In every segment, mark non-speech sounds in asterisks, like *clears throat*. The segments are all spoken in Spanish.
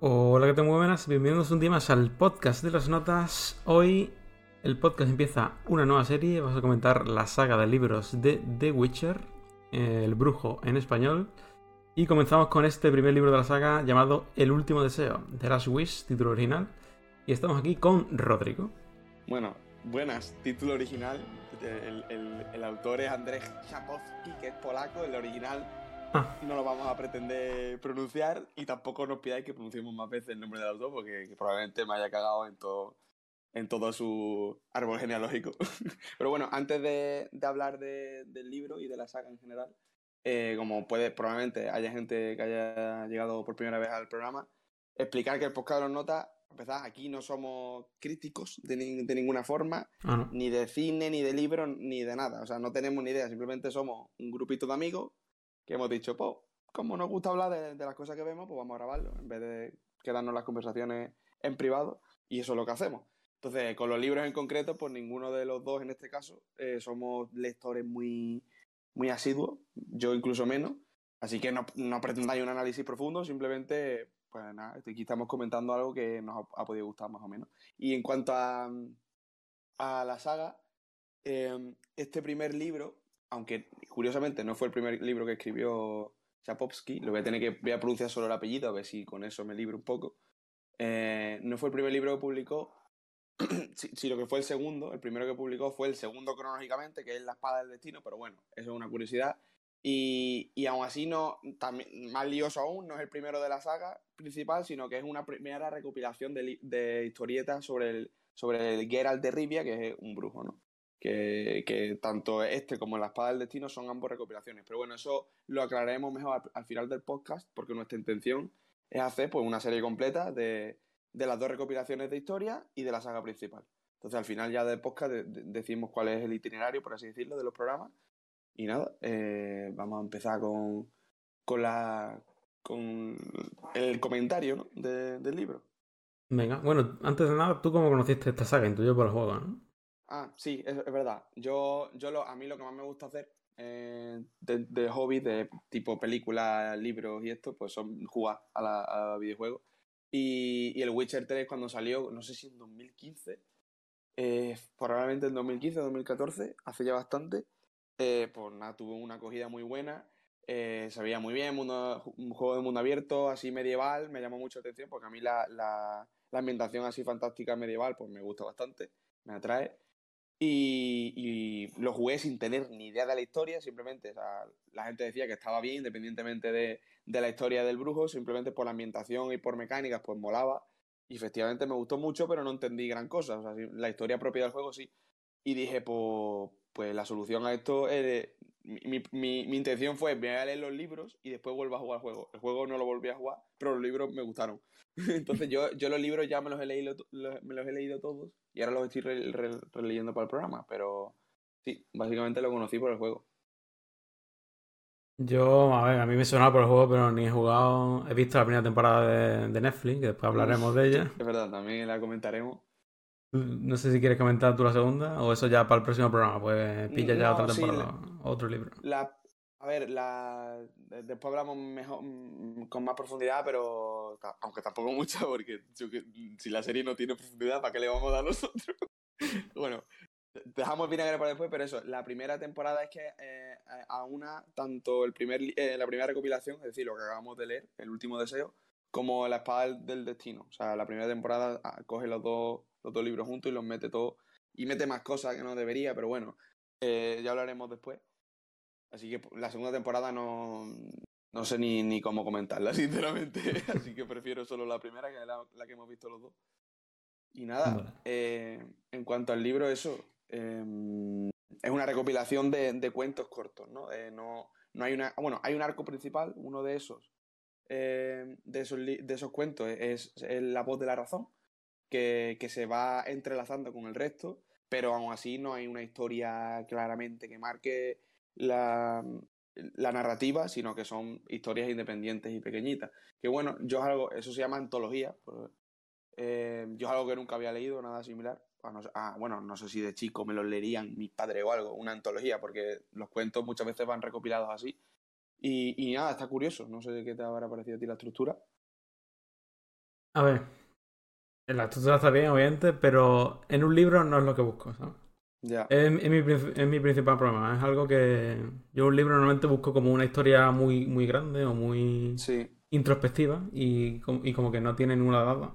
Hola, ¿qué tal? Muy buenas. Bienvenidos un día más al podcast de las notas. Hoy el podcast empieza una nueva serie. Vamos a comentar la saga de libros de The Witcher, El Brujo en español. Y comenzamos con este primer libro de la saga llamado El Último Deseo, The Last Wish, título original. Y estamos aquí con Rodrigo. Bueno, buenas, título original. El, autor es Andrzej Sapkowski, que es polaco, el original Ah. No lo vamos a pretender pronunciar y tampoco nos pidáis que pronunciemos más veces el nombre del autor porque probablemente me haya cagado en todo, en todo su árbol genealógico. *laughs* Pero bueno, antes de, hablar del libro y de la saga en general, eh, como puede, probablemente haya gente que haya llegado por primera vez al programa, explicar que el podcast de los notas, empezar, aquí no somos críticos de, ninguna forma, ah, ni de cine, ni de libros, ni de nada. O sea, no tenemos ni idea, simplemente somos un grupito de amigos que hemos dicho, pues, como nos gusta hablar de, las cosas que vemos, pues vamos a grabarlo, en vez de quedarnos las conversaciones en privado, y eso es lo que hacemos. Entonces, con los libros en concreto, pues ninguno de los dos en este caso eh, somos lectores muy, muy asiduos, yo incluso menos, así que no, no pretendáis un análisis profundo, simplemente, pues nada, aquí estamos comentando algo que nos ha, podido gustar más o menos. Y en cuanto a, a la saga, eh, este primer libro aunque curiosamente no fue el primer libro que escribió Chapovsky, lo voy a tener que voy a pronunciar solo el apellido, a ver si con eso me libro un poco. Eh, no fue el primer libro que publicó, *clears throat* sino que fue el segundo. El primero que publicó fue el segundo cronológicamente, que es La Espada del Destino, pero bueno, eso es una curiosidad. Y, y aún así, no, también, más lioso aún, no es el primero de la saga principal, sino que es una primera recopilación de, de historietas sobre el, sobre el Geralt de Rivia, que es un brujo, ¿no? Que, tanto este como La Espada del Destino son ambos recopilaciones. Pero bueno, eso lo aclararemos mejor al, final del podcast, porque nuestra intención es hacer pues, una serie completa de, las dos recopilaciones de historia y de la saga principal. Entonces al final ya del podcast decimos cuál es el itinerario, por así decirlo, de los programas. Y nada, eh, vamos a empezar con, con, la, con el comentario del libro. Venga, bueno, antes de nada, ¿tú cómo conociste esta saga? Intuyo por el juego, ¿no? Ah, sí, es, verdad. Yo, yo a mí lo que más me gusta hacer eh, de, hobby, de tipo películas, libros y esto, pues son jugar a, la, videojuegos. Y, el Witcher 3 cuando salió, no sé si en 2015, eh, probablemente en 2015 o 2014, hace ya bastante, eh, pues tuvo una acogida muy buena. se veía muy bien, un juego de mundo abierto, así medieval, me llamó mucho la atención porque a mí la, la, la ambientación así fantástica medieval, pues me gusta bastante, me atrae. Y, lo jugué sin tener ni idea de la historia, simplemente la gente decía que estaba bien, independientemente de, la historia del brujo, simplemente por la ambientación y por mecánicas, pues molaba. Y efectivamente me gustó mucho, pero no entendí gran cosa. O sea, la historia propia del juego sí. Y dije, pues, pues la solución a esto es mi, mi, mi, intención fue, voy a leer los libros y después vuelvo a jugar el juego. El juego no lo volví a jugar, pero los libros me gustaron. *laughs* Entonces yo, yo los libros ya me los he leído, me los he leído todos y ahora los estoy releyendo para el programa, pero sí, básicamente lo conocí por el juego. Yo, a ver, a mí me sonaba por el juego, pero ni he jugado. He visto la primera temporada de, de Netflix, que después hablaremos de ella. Es verdad, también la comentaremos. No sé si quieres comentar tú la segunda o eso ya para el próximo programa, pues pilla ya otra temporada, otro libro. La, a ver, la, después hablamos mejor, con más profundidad, pero aunque tampoco mucha, porque si la serie no tiene profundidad, ¿para qué le vamos a dar nosotros? *laughs* bueno, dejamos vinagre para después, pero eso, la primera temporada es que eh, a una, tanto el primer, eh, la primera recopilación, es decir, lo que acabamos de leer, El último deseo, como La espada del destino. O sea, la primera temporada ah, coge los dos los dos libros juntos y los mete todos. Y mete más cosas que no debería, pero bueno, eh, ya hablaremos después. Así que la segunda temporada no, no sé ni, ni cómo comentarla, *laughs* sinceramente. Así que prefiero solo la primera, que es la, que hemos visto los dos. Y nada, eh, en cuanto al libro, eso. Em, es una recopilación de, cuentos cortos, ¿no? Eh, ¿no? no, hay una. Bueno, hay un arco principal, uno de esos. de, esos de esos cuentos es, es La voz de la razón, que, se va entrelazando con el resto, pero aún así no hay una historia claramente que marque la, narrativa, sino que son historias independientes y pequeñitas. Que bueno, yo algo, eso se llama antología. Pues, eh, yo es algo que nunca había leído, nada similar. Ah, bueno, no sé si de chico me lo leerían mis padres o algo, una antología, porque los cuentos muchas veces van recopilados así. Y, nada, está curioso, no sé qué te habrá parecido a ti la estructura. A ver, la estructura está bien, obviamente, pero en un libro no es lo que busco, ¿sabes? Ya. Es, mi, principal problema. Es algo que yo un libro normalmente busco como una historia muy, muy grande o muy introspectiva y, como que no tiene ninguna dada.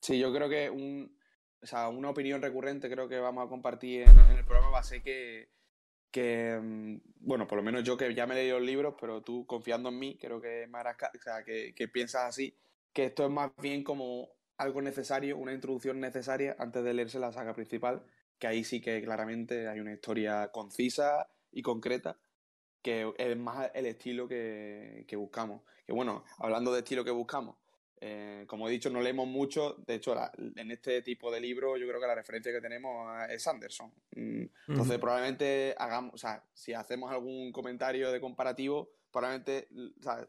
Sí, yo creo que un, o sea, una opinión recurrente creo que vamos a compartir en, el programa va a ser que, que, mm, bueno, por lo menos yo que ya me he leído los libros, pero tú confiando en mí, creo que, o sea, que, que piensas así, que esto es más bien como algo necesario, una introducción necesaria antes de leerse la saga principal, que ahí sí que claramente hay una historia concisa y concreta, que es más el estilo que, que buscamos. Que bueno, hablando de estilo que buscamos, eh, como he dicho, no leemos mucho. De hecho, en este tipo de libros, yo creo que la referencia que tenemos es Anderson. Mm, entonces, probablemente hagamos, o sea, si hacemos algún comentario de comparativo, probablemente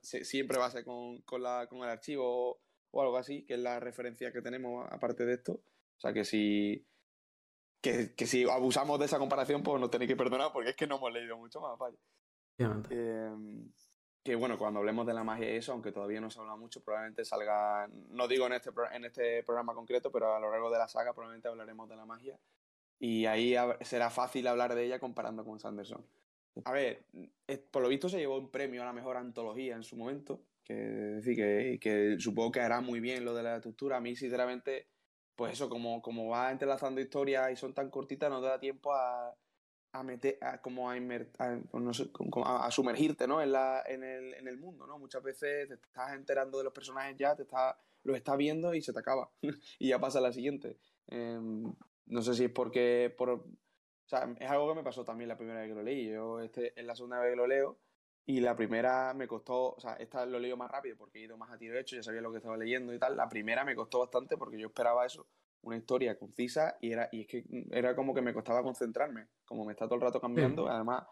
siempre va a ser con, con, la, con el archivo o algo así, que es la referencia que tenemos aparte de esto. O sea que si, que, si abusamos de esa comparación, pues nos tenéis que perdonar porque es que no hemos leído mucho más, vaya. Em, que bueno, cuando hablemos de la magia y eso, aunque todavía no se habla mucho, probablemente salga, no digo en este, en este programa concreto, pero a lo largo de la saga probablemente hablaremos de la magia. Y ahí será fácil hablar de ella comparando con Sanderson. A ver, por lo visto se llevó un premio a la mejor antología en su momento, que, decir, que, que supongo que hará muy bien lo de la estructura. A mí, sinceramente, pues eso, como, como va entrelazando historias y son tan cortitas, no te da tiempo a, a meter, a, como a, pues a, sumergirte ¿no? en, la, en, el, en el mundo, ¿no? Muchas veces te estás enterando de los personajes ya, te está, los estás viendo y se te acaba. *laughs* y ya pasa la siguiente. Em, no sé si es porque... Por, o sea, es algo que me pasó también la primera vez que lo leí. Yo este, es la segunda vez que lo leo y la primera me costó, o sea, esta lo leo más rápido porque he ido más a tiro hecho, ya sabía lo que estaba leyendo y tal. La primera me costó bastante porque yo esperaba eso, una historia concisa y era y es que era como que me costaba concentrarme, como me está todo el rato cambiando, además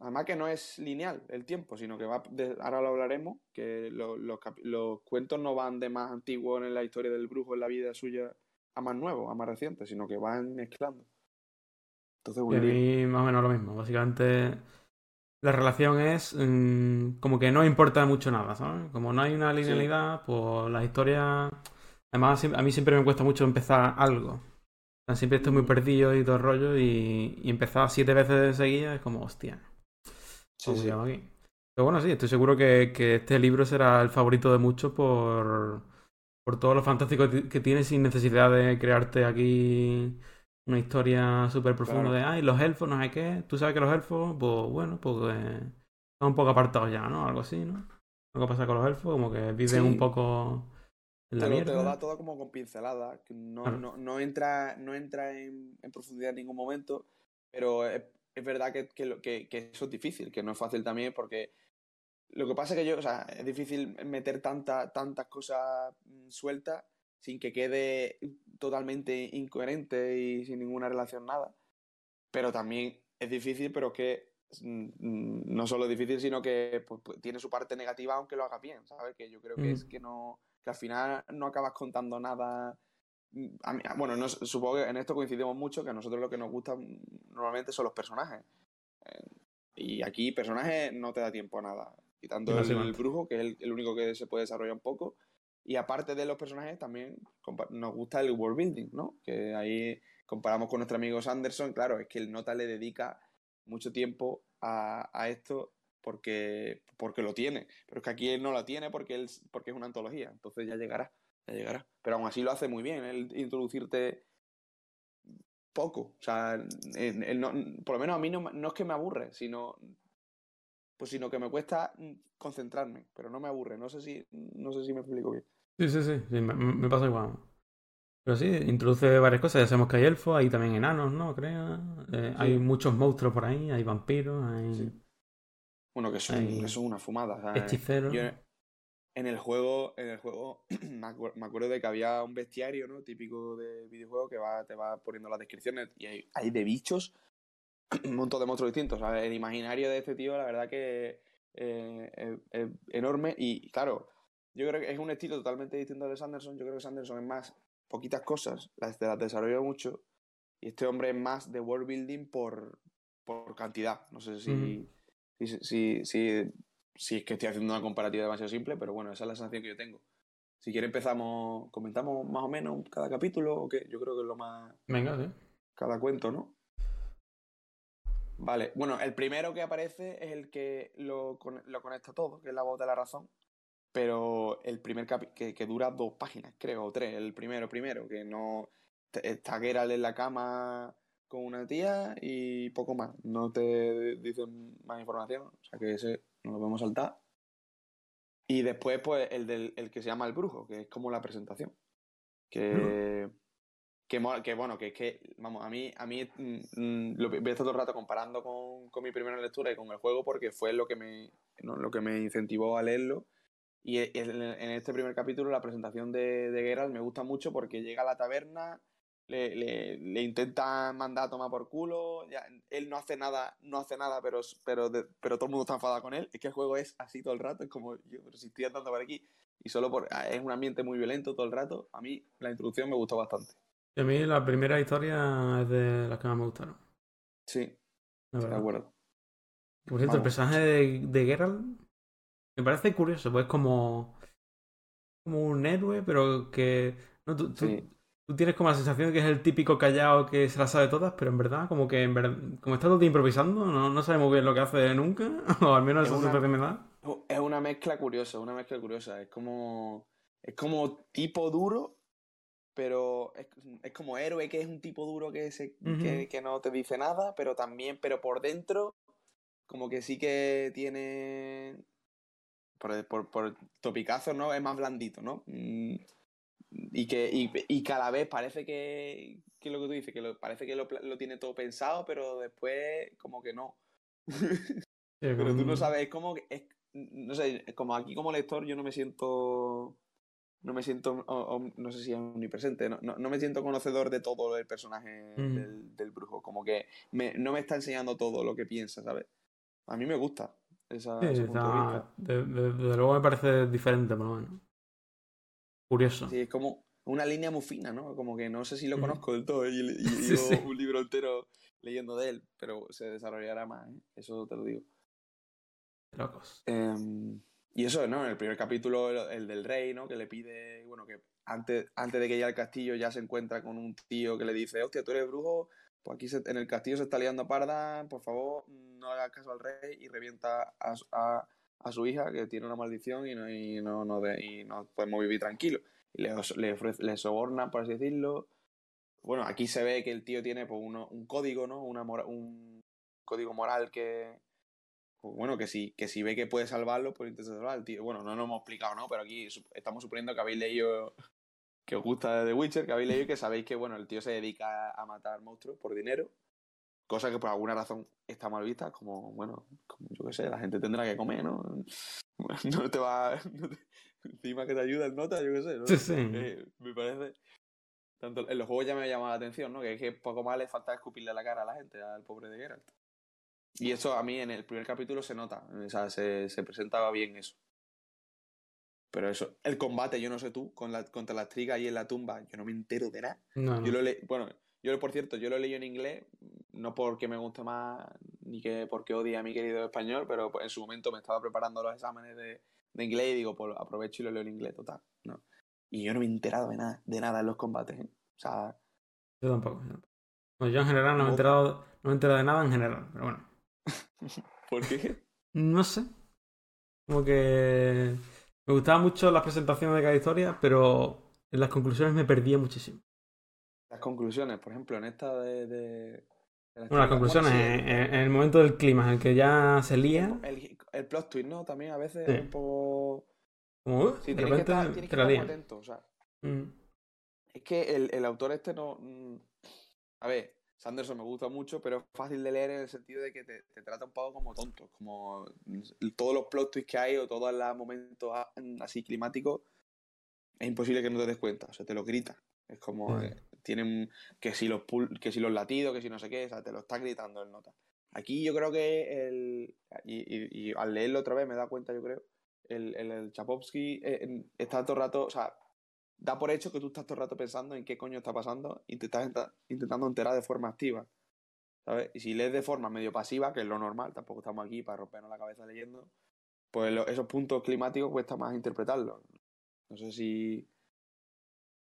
además que no es lineal el tiempo, sino que va ahora lo hablaremos, que los cuentos no van de más antiguo en la historia del brujo en la vida suya a más nuevo, a más reciente, sino que van mezclando. Entonces, a mí más o menos lo mismo, básicamente la relación es mm, como que no importa mucho nada, ¿sabes? Como no hay una linealidad, pues la historia... Además, a mí siempre me cuesta mucho empezar algo. siempre estoy muy perdido y todo el rollo y, y empezar siete veces seguidas es como, hostia. ¿Cómo se llama aquí? Pero bueno, sí, estoy seguro que, que, este libro será el favorito de muchos por, por todo lo fantástico que tiene sin necesidad de crearte aquí una historia súper profunda de, ay, los elfos, no sé qué. Tú sabes que los elfos, pues bueno, pues eh, son un poco apartados ya, ¿no? Algo así, ¿no? Lo que pasa con los elfos, como que viven un poco en la mierda. Te lo da todo como con pinceladas, no, no, no, entra, no entra en, profundidad en ningún momento, pero es, verdad que, que, que, eso es difícil, que no es fácil también porque lo que pasa es que yo, o sea, es difícil meter tanta, tantas cosas mm, sueltas sin que quede totalmente incoherente y sin ninguna relación nada. Pero también es difícil, pero que mm, no solo es difícil, sino que pues, pues, tiene su parte negativa aunque lo haga bien, ¿sabes? Que yo creo que es mm. que no que al final no acabas contando nada. Mm, bueno, no, supongo que en esto coincidimos mucho, que a nosotros lo que nos gusta normalmente son los personajes. Eh, y aquí personajes no te da tiempo a nada. Quitando el, el, brujo, que es el, único que se puede desarrollar un poco, y aparte de los personajes, también nos gusta el world building, ¿no? Que ahí comparamos con nuestro amigo Sanderson, claro, es que el Nota le dedica mucho tiempo a, esto porque, porque lo tiene. Pero es que aquí él no lo tiene porque, él, porque es una antología, entonces ya llegará, ya llegará. Pero aún así lo hace muy bien, el introducirte poco. O sea, por lo menos a mí no, no es que me aburre, sino pues sino que me cuesta concentrarme, pero no me aburre. No sé si, no sé si me explico bien. Sí, sí, sí, me, pasa igual. Pero sí, introduce varias cosas. Ya sabemos que hay elfos, hay también enanos, ¿no? Creo. Eh, hay muchos monstruos por ahí, hay vampiros, hay... Bueno, que son, son una fumada. Hechiceros. en el juego, en el juego *clears throat* me, acuerdo de que había un bestiario, ¿no? Típico de videojuego que va, te va poniendo las descripciones y hay, hay de bichos, *clears throat* un montón de monstruos distintos. El imaginario de este tío, la verdad que eh, es enorme y, claro, yo creo que es un estilo totalmente distinto de Sanderson. Yo creo que Sanderson es más poquitas cosas, las, las desarrolla mucho. Y este hombre es más de world building por, por cantidad. No sé si, si, si, si, es que estoy haciendo una comparativa demasiado simple, pero bueno, esa es la sensación que yo tengo. Si quiere empezamos, comentamos más o menos cada capítulo o qué. Yo creo que es lo más... Venga, sí. Cada cuento, ¿no? Vale, bueno, el primero que aparece es el que lo, lo conecta todo, que es la voz de la razón. Pero el primer capítulo, que, que, dura dos páginas, creo, o tres. El primero, primero, que no... Está Geralt en la cama con una tía y poco más. No te dicen más información, o sea que ese no lo podemos saltar. Y después, pues, el, del, el que se llama El Brujo, que es como la presentación. Que, que, que bueno, que es que, vamos, a mí, a mí mm, mm, lo voy a estar todo el rato comparando con, con, mi primera lectura y con el juego porque fue lo que me, ¿no? lo que me incentivó a leerlo. Y en, en este primer capítulo, la presentación de, de Geralt me gusta mucho porque llega a la taberna, le, le, le intentan mandar a tomar por culo, ya, él no hace nada, no hace nada, pero, pero, pero todo el mundo está enfadado con él. Es que el juego es así todo el rato, es como, yo, pero si estoy andando por aquí y solo por, ah, es un ambiente muy violento todo el rato, a mí la introducción me gustó bastante. Y a mí la primera historia es de las que más me gustaron. Sí, de acuerdo. Por cierto, Vamos. el personaje de, de Geralt me parece curioso, pues es como, como un héroe, pero que... No, tú, tú, sí tú tienes como la sensación de que es el típico callado que se la sabe todas, pero en verdad, como que en verdad, como está todo improvisando, no, no sabemos bien lo que hace nunca, *laughs* o al menos eso es me da. Es una mezcla curiosa, una mezcla curiosa. Es como. Es como tipo duro, pero es, es como héroe que es un tipo duro que, se, uh -huh. que, que, no te dice nada, pero también, pero por dentro, como que sí que tiene. Por, por, por topicazos, ¿no? Es más blandito, ¿no? Mm y que y, y, cada vez parece que, que lo que tú dices, que lo, parece que lo, lo, tiene todo pensado, pero después como que no. *laughs* Pero tú no sabes, es como que, es, no sé, como aquí como lector yo no me siento, no me siento, o, o, no sé si es omnipresente, no, no, no, me siento conocedor de todo el personaje mm. del, del, brujo, como que me, no me está enseñando todo lo que piensa, ¿sabes? A mí me gusta esa, sí, ese punto de, vista. De, de, luego me parece diferente, por lo menos. Curioso. Sí, es como una línea muy fina, ¿no? Como que no sé si lo conozco del todo y, y, y *laughs* sí, sí. un libro entero leyendo de él, pero se desarrollará más, ¿eh? Eso te lo digo. Locos. Eh, y eso, ¿no? En el primer capítulo, el, el, del rey, ¿no? Que le pide, bueno, que antes, antes de que llegue al castillo ya se encuentra con un tío que le dice, hostia, tú eres brujo, pues aquí se, en el castillo se está liando parda, por favor, no hagas caso al rey y revienta a, a a su hija que tiene una maldición y no, y no, no, de, y no podemos vivir tranquilos. Y le, le, ofrece, le soborna, por así decirlo. Bueno, aquí se ve que el tío tiene pues, uno, un código, ¿no? Una un código moral que, pues, bueno, que si, que si ve que puede salvarlo, pues intenta salvar al tío. Bueno, no lo hemos explicado, ¿no? Pero aquí estamos suponiendo que habéis leído, *laughs* que os gusta de The Witcher, que habéis leído y que sabéis que, bueno, el tío se dedica a matar monstruos por dinero cosa que por alguna razón está mal vista, como, bueno, como yo qué sé, la gente tendrá que comer, ¿no? *laughs* No te va. *laughs* No te, encima que te ayuda el nota, yo qué sé, ¿no? Sí, sí. Eh, me parece. Tanto en los juegos ya me llama la atención, ¿no? Que es que poco más le falta escupirle la cara a la gente, al pobre de Geralt. Y eso a mí en el primer capítulo se nota, o sea, se, se presentaba bien eso. Pero eso, el combate, yo no sé tú, con la, contra las trigas ahí en la tumba, yo no me entero de nada. No, no. Yo lo le, bueno, yo, por cierto, yo lo leí en inglés, no porque me guste más, ni que porque odie a mi querido español, pero en su momento me estaba preparando los exámenes de, de inglés y digo, pues aprovecho y lo leo en inglés, total. ¿no? Y yo no me he enterado de nada, de nada en los combates. ¿eh? O sea. Yo tampoco. Yo, bueno, yo en general no me he enterado, no me he enterado de nada en general, pero bueno. *laughs* ¿Por qué? No sé. Como que. Me gustaban mucho las presentaciones de cada historia, pero en las conclusiones me perdía muchísimo. Las conclusiones, por ejemplo, en esta de. bueno, las conclusiones, en, en, el momento del clima, en el que ya se lía. El, el plot twist, ¿no? También a veces sí. un poco. Como, uh, sí, de repente que estar, tienes que estar atento, o sea. Mm. Es que el, el, autor este no. Mm, a ver, Sanderson me gusta mucho, pero es fácil de leer en el sentido de que te, te trata un poco como tonto. Como todos los plot twists que hay o todos los momentos así climáticos, es imposible que no te des cuenta. O sea, te lo grita. Es como. Mm. Eh, tienen que si los que si los latidos, que si no sé qué, o sea, te lo está gritando el nota. Aquí yo creo que el y, y, y al leerlo otra vez me da cuenta, yo creo, el, el, el Chapovsky eh, está todo el rato, o sea, da por hecho que tú estás todo el rato pensando en qué coño está pasando y te estás intentando enterar de forma activa. ¿Sabes? Y si lees de forma medio pasiva, que es lo normal, tampoco estamos aquí para rompernos la cabeza leyendo, pues lo, esos puntos climáticos cuesta más interpretarlos. No sé si,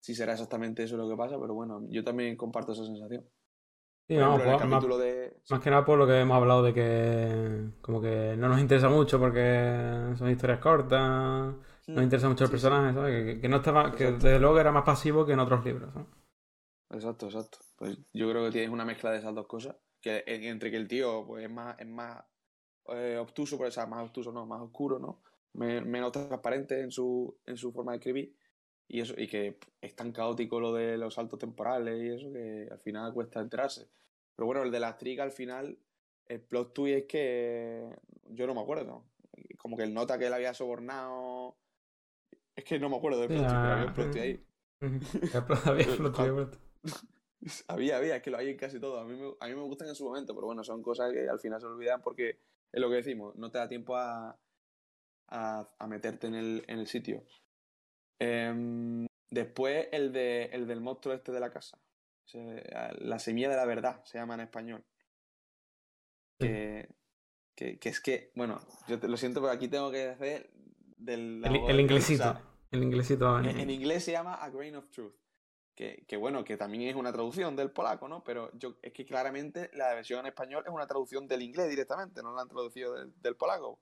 si será exactamente eso lo que pasa, pero bueno, yo también comparto esa sensación. Sí, no, pues, más, más, que nada por lo que hemos hablado de que como que no nos interesa mucho porque son historias cortas, no hmm. interesa mucho el personaje, ¿sabes? Que, no estaba, que desde luego era más pasivo que en otros libros, ¿no? Exacto, exacto. Pues yo creo que tienes una mezcla de esas dos cosas. Que entre que el tío pues, es más, es más eh, obtuso, pues, o sea, más obtuso, no, más oscuro, ¿no? menos transparente en su, en su forma de escribir. Y eso, y que es tan caótico lo de los saltos temporales y eso que al final cuesta enterarse. Pero bueno, el de la estriga al final, el plot twist es que yo no me acuerdo. Como que el nota que él había sobornado. Es que no me acuerdo del plot twist, pero había un plot twist ahí. *laughs* había *laughs* plot twist. *laughs* Había, había, es que lo hay en casi todo. A mí, me, a mí me gustan en su momento, pero bueno, son cosas que al final se olvidan porque es lo que decimos, no te da tiempo a, a, meterte en el, en el sitio. Em, después el, de, el del monstruo este de la casa. La semilla de la verdad se llama en español. Que, que, es que, bueno, yo te, lo siento, pero aquí tengo que hacer del... El, el inglesito. el inglesito. En, inglés se llama A Grain of Truth. Que, que, bueno, que también es una traducción del polaco, ¿no? Pero yo es que claramente la versión en español es una traducción del inglés directamente, no la han traducido del, polaco.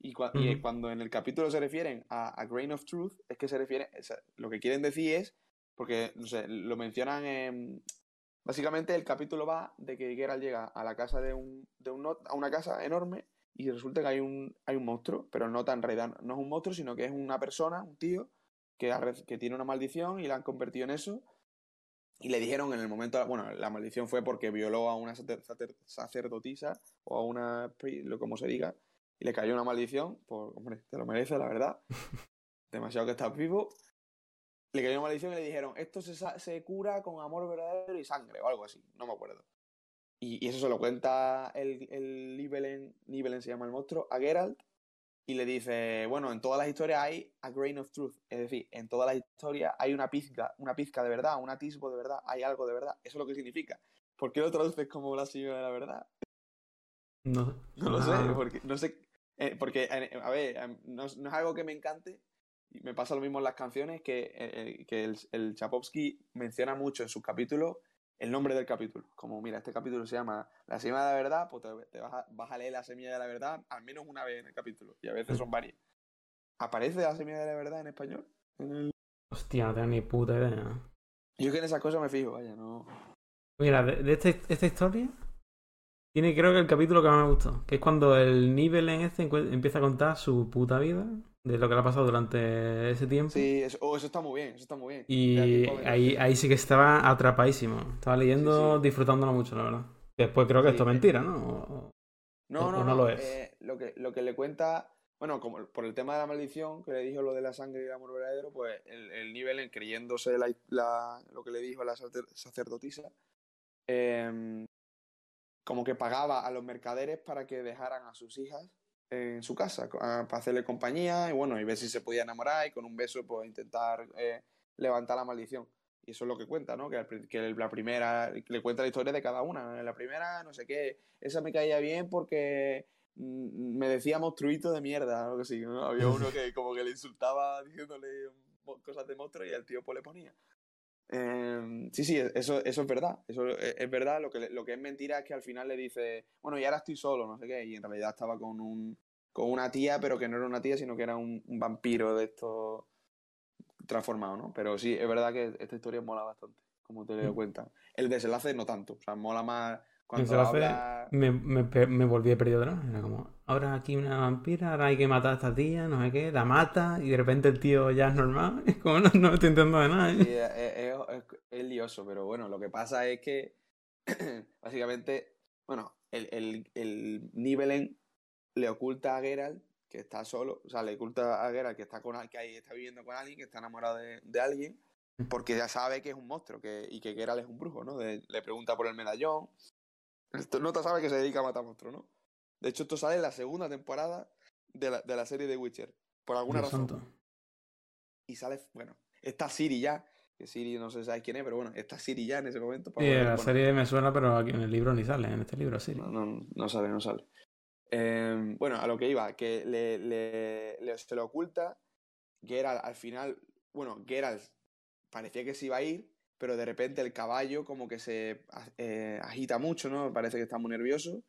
Y, cuando en el capítulo se refieren a, a, Grain of Truth, es que se refiere, lo que quieren decir es, porque, no sé, lo mencionan en... Básicamente el capítulo va de que Geralt llega a la casa de un, de un a una casa enorme y resulta que hay un, hay un monstruo, pero no tan realidad no es un monstruo, sino que es una persona, un tío, que, que tiene una maldición y la han convertido en eso. Y le dijeron en el momento, bueno, la maldición fue porque violó a una sacerdotisa o a una, como se diga, y le cayó una maldición, pues hombre, te lo merece, la verdad. *laughs* Demasiado que estás vivo. Le cayó una maldición y le dijeron, esto se, se cura con amor verdadero y sangre, o algo así, no me acuerdo. Y, eso se lo cuenta el, el Nibelen, se llama el monstruo, a Geralt, y le dice, bueno, en todas las historias hay a grain of truth, es decir, en todas las historias hay una pizca, una pizca de verdad, un atisbo de verdad, hay algo de verdad. Eso es lo que significa. ¿Por qué lo traduces como la señora de la verdad? No, no lo sé, porque no sé, eh, porque, a ver, no, es algo que me encante. Me pasa lo mismo en las canciones, que, eh, que el, el Chapovsky menciona mucho en sus capítulos el nombre del capítulo. Como, mira, este capítulo se llama La semilla de la verdad, pues te, vas, a, leer la semilla de la verdad al menos una vez en el capítulo. Y a veces son varias. ¿Aparece la semilla de la verdad en español? Hostia, no tengo ni puta idea. Yo que en esas cosas me fijo, vaya, no. Mira, de, este, esta historia tiene creo que el capítulo que más me gustó, que es cuando el nivel en este empieza a contar su puta vida, de lo que le ha pasado durante ese tiempo. Sí, eso, oh, eso está muy bien, eso está muy bien. Y ahí, ahí sí que estaba atrapadísimo. Estaba leyendo, disfrutándolo mucho, la verdad. Después creo que esto es mentira, ¿no? no, no, no, lo es. Eh, lo, que, lo que le cuenta, bueno, como por el tema de la maldición, que le dijo lo de la sangre y el amor verdadero, pues el, el nivel en creyéndose la, lo que le dijo a la sacerdotisa, eh, como que pagaba a los mercaderes para que dejaran a sus hijas en su casa, para hacerle compañía y bueno, y ver si se podía enamorar y con un beso pues intentar eh, levantar la maldición. Y eso es lo que cuenta, ¿no? Que, la primera, le cuenta la historia de cada una. La primera, no sé qué, esa me caía bien porque mm, me decía monstruito de mierda, algo ¿no? Había uno que como que le insultaba diciéndole cosas de monstruo y el tío pues le ponía. Em, sí, sí, eso, eso es verdad. Eso es, verdad. Lo que, lo que es mentira es que al final le dice, bueno, y ahora estoy solo, no sé qué. Y en realidad estaba con, un, con una tía, pero que no era una tía, sino que era un, vampiro de estos transformado, ¿no? Pero sí, es verdad que esta historia mola bastante, como te doy mm. cuenta. El desenlace no tanto. O sea, mola más cuando me, me, me, volví perdido ¿no? Era como, ahora aquí una vampira, ahora hay que matar a esta tía, no sé qué, la mata y de repente el tío ya es normal. *laughs* Es como, no, no estoy entendiendo de nada. ¿eh? es, es, lioso, pero bueno, lo que pasa es que *clears throat* básicamente, bueno, el, el, el le oculta a Geralt que está solo, o sea, le oculta a Geralt que está con que ahí está viviendo con alguien, que está enamorado de, de alguien, porque ya sabe que es un monstruo que, y que Geralt es un brujo, ¿no? le pregunta por el medallón, no te sabe que se dedica a matar monstruos, ¿no? De hecho, esto sale en la segunda temporada de la, de la serie de Witcher. Por alguna razón. Y sale, bueno, está Siri ya. Que Siri no sé sabes quién es, pero bueno, está Siri ya en ese momento. sí, la serie me suena, pero aquí en el libro ni sale, en este libro Siri. No, no, no sale, no sale. Em, bueno, a lo que iba, que le, le, se le oculta era al final bueno, Geralt parecía que se iba a ir, pero de repente el caballo como que se eh, agita mucho, ¿no? Parece que está muy nervioso.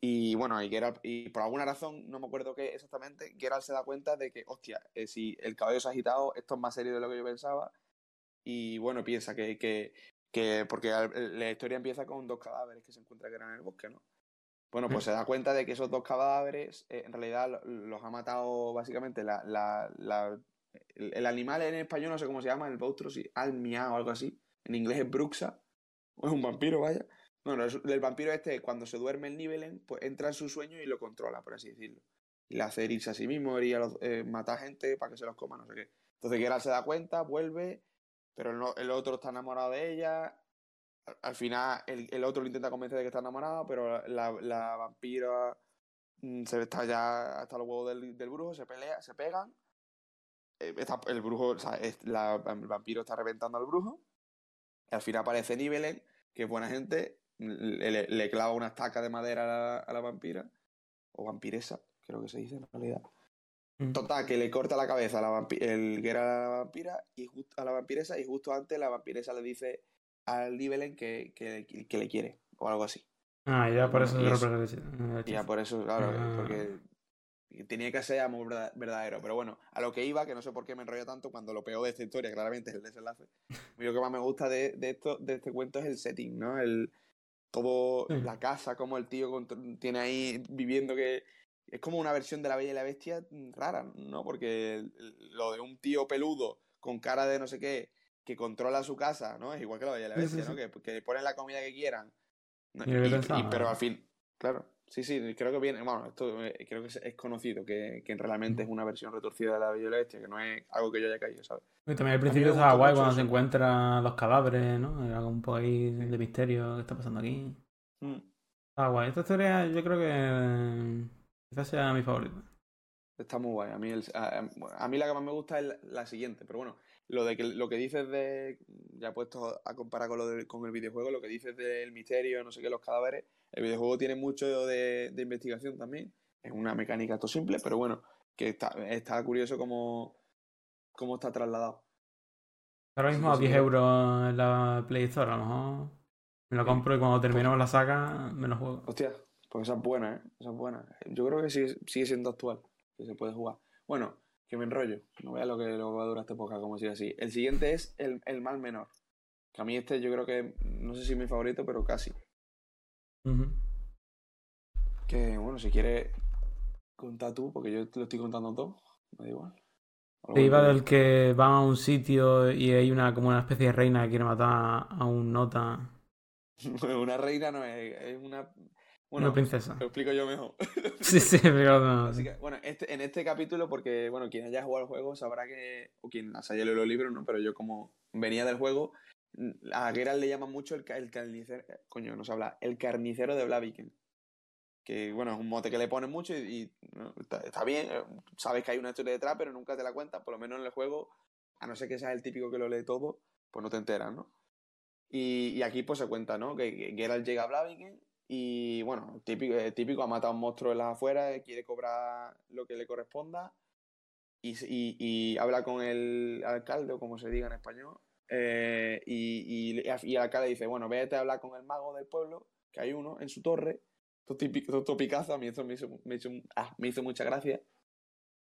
Y bueno, y, Geralt, y por alguna razón, no me acuerdo qué exactamente, Geralt se da cuenta de que, hostia, eh, si el caballo se ha agitado, esto es más serio de lo que yo pensaba. Y bueno, piensa que, que, que porque la historia empieza con dos cadáveres que se encuentran en el bosque, ¿no? Bueno, pues se da cuenta de que esos dos cadáveres eh, en realidad los ha matado básicamente la, la, el, animal en español no sé cómo se llama, el monstruo, sí, Almia o algo así. En inglés es Bruxa. O es un vampiro, vaya. Bueno, el, vampiro este, cuando se duerme el Nibelen, pues entra en su sueño y lo controla, por así decirlo. Y le hace herirse a sí mismo, herir a eh, matar gente para que se los coma, no sé qué. Entonces Geralt se da cuenta, vuelve, pero el, otro está enamorado de ella. Al, final, el, otro lo intenta convencer de que está enamorado, pero la, la vampira mm, se está ya hasta los huevos del, del brujo, se pelea, se pegan eh, el brujo, o sea, el vampiro está reventando al brujo. Al final aparece Nibelen, que es buena gente, le, clava una estaca de madera a la, vampira, o vampiresa, creo que se dice en realidad. Total, que le corta la cabeza a la el que era la vampira y a la vampiresa, y justo antes la vampiresa le dice al Nibelen que, que, le quiere, o algo así. Ah, ya por eso, Ya por eso, claro, ah. porque tenía que ser amor verdadero. Pero bueno, a lo que iba, que no sé por qué me enrollo tanto cuando lo peor de esta historia, claramente es el desenlace. lo que más me gusta de, esto, de este cuento es el setting, ¿no? El, todo, la casa, como el tío tiene ahí viviendo que. Es como una versión de la Bella y la Bestia rara, ¿no? Porque lo de un tío peludo con cara de no sé qué, que controla su casa, ¿no? Es igual que la Bella y la Bestia, ¿no? Que, que ponen la comida que quieran. pero al fin, claro. Sí, sí, creo que viene, bueno, esto eh, creo que es, conocido, que, que, realmente es una versión retorcida de la Bella que no es algo que yo haya caído, ¿sabes? Y también al principio estaba guay cuando se encuentran los cadáveres, ¿no? Era un poco ahí de misterio, ¿qué está pasando aquí? Mm. Está guay. Esta historia yo creo que quizás sea mi favorita. Está muy guay. A mí, a, mí la que más me gusta es la, siguiente, pero bueno, lo de que lo que dices de, ya puesto a comparar con, lo de, con el videojuego, lo que dices del misterio, no sé qué, los cadáveres, el videojuego tiene mucho de, investigación también. Es una mecánica todo simple, pero bueno, que está, está curioso cómo, cómo está trasladado. Ahora mismo a 10 euros en la Play Store, a lo mejor me lo compro y cuando terminemos la saga me lo juego. Hostia, pues esa es buena, ¿eh? Esa es buena. Yo creo que sigue, sigue siendo actual, que se puede jugar. Bueno, que me enrollo. No vea lo que, lo va a durar esta época, como si así. El siguiente es el, el mal menor. Que a mí este yo creo que, no sé si es mi favorito, pero casi. Que bueno, si quieres contar tú, porque yo te lo estoy contando todo, me da igual. Te iba del que va a un sitio y hay una como una especie de reina que quiere matar a un nota. *laughs* una reina no es, es una. Bueno, una princesa. Lo explico yo mejor. *laughs* sí, sí, pero no. bueno, este, en este capítulo, porque bueno, quien haya jugado el juego sabrá que. O quien haya leído los libros, ¿no? Pero yo como venía del juego, a Geralt le llama mucho el, el carnicero. Coño, no se habla. El carnicero de Blaviken. Que bueno, es un mote que le ponen mucho y, está, bien. Eh, sabes que hay una historia detrás, pero nunca te la cuentas. Por lo menos en el juego, a no ser que seas el típico que lo lee todo, pues no te enteras, ¿no? Y, aquí pues se cuenta, ¿no? Que, Geralt llega a Blaviken y bueno, típico, eh, típico ha matado a un monstruo en las afueras, quiere cobrar lo que le corresponda y, y habla con el alcalde o como se diga en español eh, y, y, y, el alcalde dice, bueno, vete a hablar con el mago del pueblo, que hay uno en su torre. Esto, Picasso, a mí eso me hizo, me hizo, ah, me hizo mucha gracia.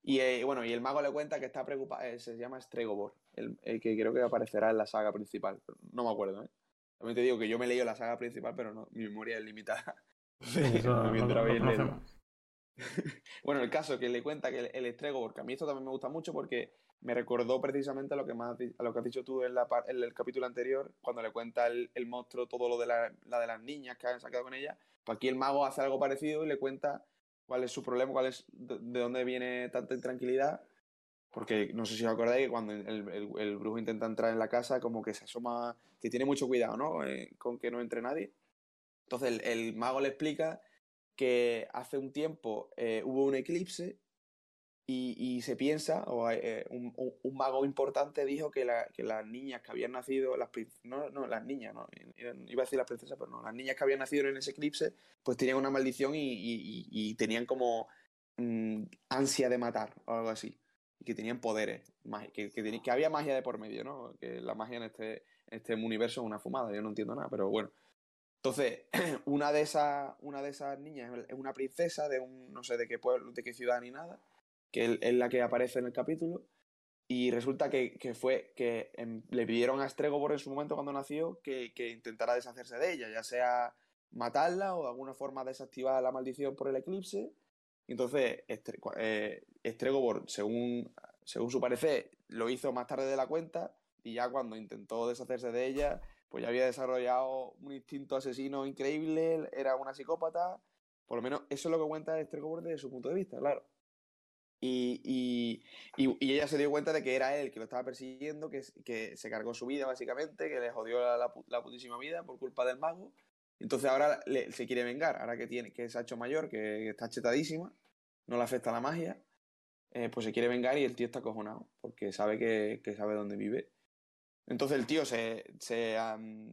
Y eh, bueno, y el mago le cuenta que está preocupado, eh, se llama Stregobor, el, que creo que aparecerá en la saga principal. No me acuerdo, ¿eh? También te digo que yo me he leído la saga principal, pero no, mi memoria es limitada. *laughs* *laughs* *laughs* bueno, el caso que le cuenta que el, el Stregobor, que a mí esto también me gusta mucho porque me recordó precisamente a lo que, más, a lo que has dicho tú en, la, en el capítulo anterior, cuando le cuenta el, monstruo todo lo de la, la, de las niñas que han sacado con ella. Pues aquí el mago hace algo parecido y le cuenta cuál es su problema, cuál es de, dónde viene tanta intranquilidad. Porque no sé si os acordáis que cuando el, el, brujo intenta entrar en la casa, como que se asoma, que tiene mucho cuidado, ¿no? Eh, con que no entre nadie. Entonces el, mago le explica que hace un tiempo eh, hubo un eclipse y, se piensa, o eh, un, un, mago importante dijo que, la, que, las niñas que habían nacido, las no, no, las niñas, no, iba a decir las princesas, pero no, las niñas que habían nacido en ese eclipse, pues tenían una maldición y, y tenían como mm, ansia de matar o algo así. Que tenían poderes, que, que, que, había magia de por medio, ¿no? Que la magia en este, este universo es una fumada, yo no entiendo nada, pero bueno. Entonces, *clears throat* una de esas, una de esas niñas es una princesa de un, no sé de qué pueblo, de qué ciudad ni nada, que es la que aparece en el capítulo, y resulta que, fue que le pidieron a Stregobor en su momento cuando nació que, que, intentara deshacerse de ella, ya sea matarla o de alguna forma desactivar la maldición por el eclipse. Entonces, eh, Stregobor, según, según su parecer, lo hizo más tarde de la cuenta y ya cuando intentó deshacerse de ella, pues ya había desarrollado un instinto asesino increíble, era una psicópata. Por lo menos eso es lo que cuenta Stregobor desde su punto de vista, claro. Y, y, ella se dio cuenta de que era él que lo estaba persiguiendo, que, que se cargó su vida básicamente, que le jodió la, la, putísima vida por culpa del mago. Entonces ahora se quiere vengar, ahora que, tiene, que se ha hecho mayor, que, está chetadísima, no le afecta la magia, eh, pues se quiere vengar y el tío está acojonado, porque sabe que, que sabe dónde vive. Entonces el tío se, se,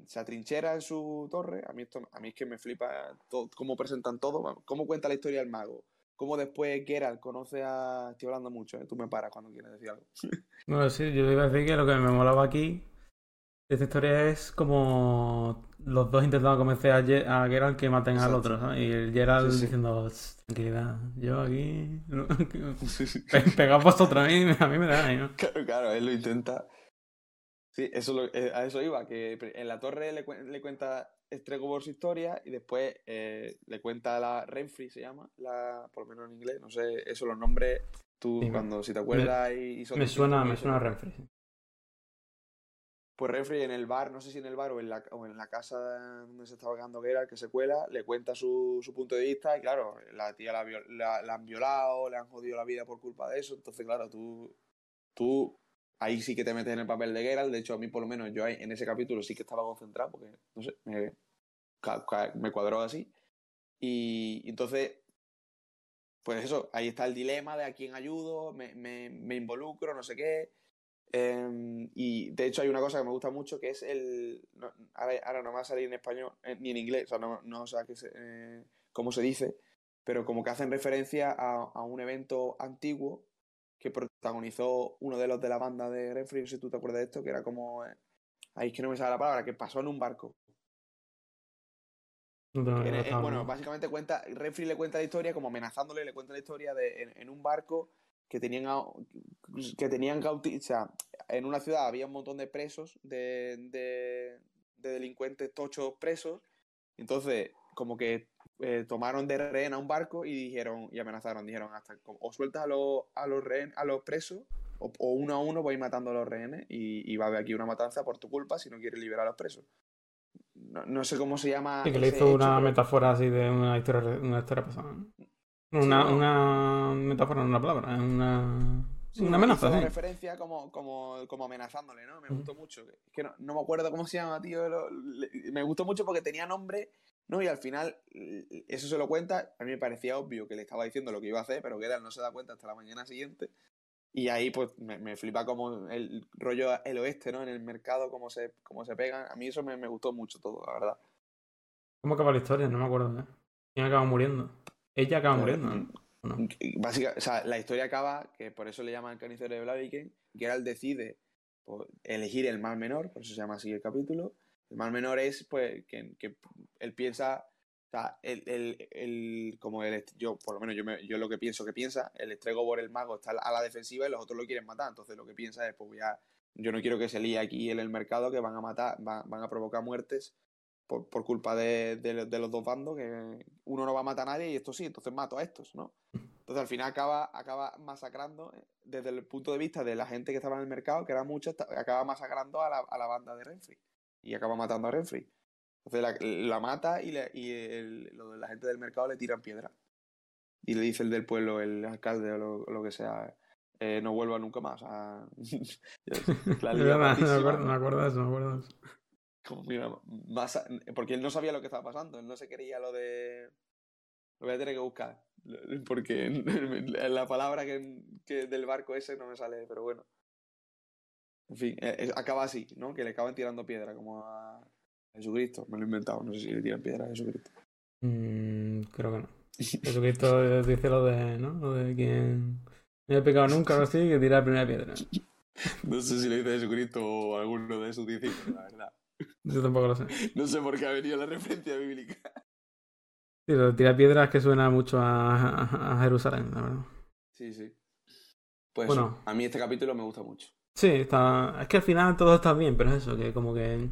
se, atrinchera en su torre. A mí, esto, a mí es que me flipa todo, cómo presentan todo, cómo cuenta la historia del mago cómo después Geralt conoce a... Estoy hablando mucho, ¿eh? tú me paras cuando quieres decir algo. *laughs* bueno, sí, yo iba a decir que lo que me molaba aquí esta historia es como los dos intentando convencer a, a Geralt que maten al otro, ¿sabes? Y el Geralt diciendo, tranquilidad, yo aquí... *laughs* Pegad vosotros a mí, a mí me da, ¿no? *laughs* Claro, claro, él lo intenta. Sí, eso eh, a eso iba, que en la torre le, le cuenta por su historia y después eh, le cuenta la Renfrey, se llama, la, por lo menos en inglés, no sé, eso los nombres, tú cuando si te acuerdas me, y, Me suena, me suena Renfrey. Pues Renfrey en el bar, no sé si en el bar o en la, casa donde se estaba quedando que era, el que se cuela, le cuenta su, punto de vista y claro, la tía la, la, han violado, le han jodido la vida por culpa de eso, entonces claro, tú, tú ahí sí que te metes en el papel de Geralt. De hecho, a mí por lo menos yo en ese capítulo sí que estaba concentrado porque, no sé, me, me cuadró así. Y entonces, pues eso, ahí está el dilema de a quién ayudo, me involucro, no sé qué. Em, y de hecho hay una cosa que me gusta mucho que es el... ahora, no me va a salir en español, eh, ni en inglés, o sea, no, no sé eh, cómo se dice, pero como que hacen referencia a, a un evento antiguo que protagonizó uno de los de la banda de Renfrey, si tú te acuerdas de esto, que era como... Eh, ahí es que no me sale la palabra, que pasó en un barco. bueno, básicamente cuenta, Renfrey le cuenta la historia como amenazándole, le cuenta la historia de en, un barco que tenían que tenían o sea, en una ciudad había un montón de presos, de, de, de delincuentes tochos presos, entonces como que eh, tomaron de rehén a un barco y dijeron, y amenazaron, dijeron hasta o sueltas a los, a los a los presos, o, uno a uno voy matando a los rehenes y, va a haber aquí una matanza por tu culpa si no quieres liberar a los presos. No, sé cómo se llama. Sí, que le hizo una metáfora así de una historia, una historia pasada. Una, una metáfora, una palabra, una. una amenaza, sí. referencia como, como, como amenazándole, ¿no? Me gustó mucho. Es que no, no, me acuerdo cómo se llama, tío. me gustó mucho porque tenía nombre no, y al final, eso se lo cuenta. A mí me parecía obvio que le estaba diciendo lo que iba a hacer, pero que él no se da cuenta hasta la mañana siguiente. Y ahí, pues, me, flipa como el rollo el oeste, ¿no? En el mercado, cómo se, cómo se pegan. A mí eso me, gustó mucho todo, la verdad. ¿Cómo acaba la historia? No me acuerdo, ¿eh? ¿Quién acaba muriendo? Ella acaba muriendo, ¿no? Básicamente, o sea, la historia acaba, que por eso le llaman el carnicero de Blaviken, que él decide pues, elegir el mal menor, por eso se llama así el capítulo, el mal menor es pues que, que él piensa, o sea, el, el, el, como el, yo, por lo menos yo, me, yo lo que pienso que piensa, el estrego por el mago está a la defensiva y los otros lo quieren matar. Entonces lo que piensa es, pues ya, yo no quiero que se líe aquí en el mercado que van a matar, van, van a provocar muertes por, por culpa de, de, de, los dos bandos, que uno no va a matar a nadie y esto sí, entonces mato a estos, ¿no? Entonces al final acaba, acaba masacrando, eh, desde el punto de vista de la gente que estaba en el mercado, que era mucha, acaba masacrando a la, a la banda de Renfrey y acaba matando a Renfrey. Entonces la, mata y, y la gente del mercado le tiran piedra. Y le dice el del pueblo, el alcalde o lo, que sea, eh, no vuelva nunca más. A... *laughs* la *laughs* no, me acuerdo, eso, me más porque él no sabía lo que estaba pasando, él no se quería lo de... Lo voy a tener que buscar, porque *laughs* la palabra que, que del barco ese no me sale, pero bueno. En fin, eh, acaba así, ¿no? Que le acaban tirando piedra como a Jesucristo. Me lo he inventado, no sé si le tiran piedra a Jesucristo. Mm, creo que no. *laughs* Jesucristo dice lo de, ¿no? Lo de quien No he pecado nunca algo así que tirar la primera piedra. *laughs* No sé si lo dice Jesucristo o alguno de sus discípulos, la verdad. Yo tampoco lo sé. No sé por qué ha venido la referencia bíblica. Sí, lo de tirar piedras que suena mucho a, a, Jerusalén, la verdad. Sí, sí. Pues bueno, a mí este capítulo me gusta mucho. Sí, está. Es que al final todo está bien, pero es eso, que como que.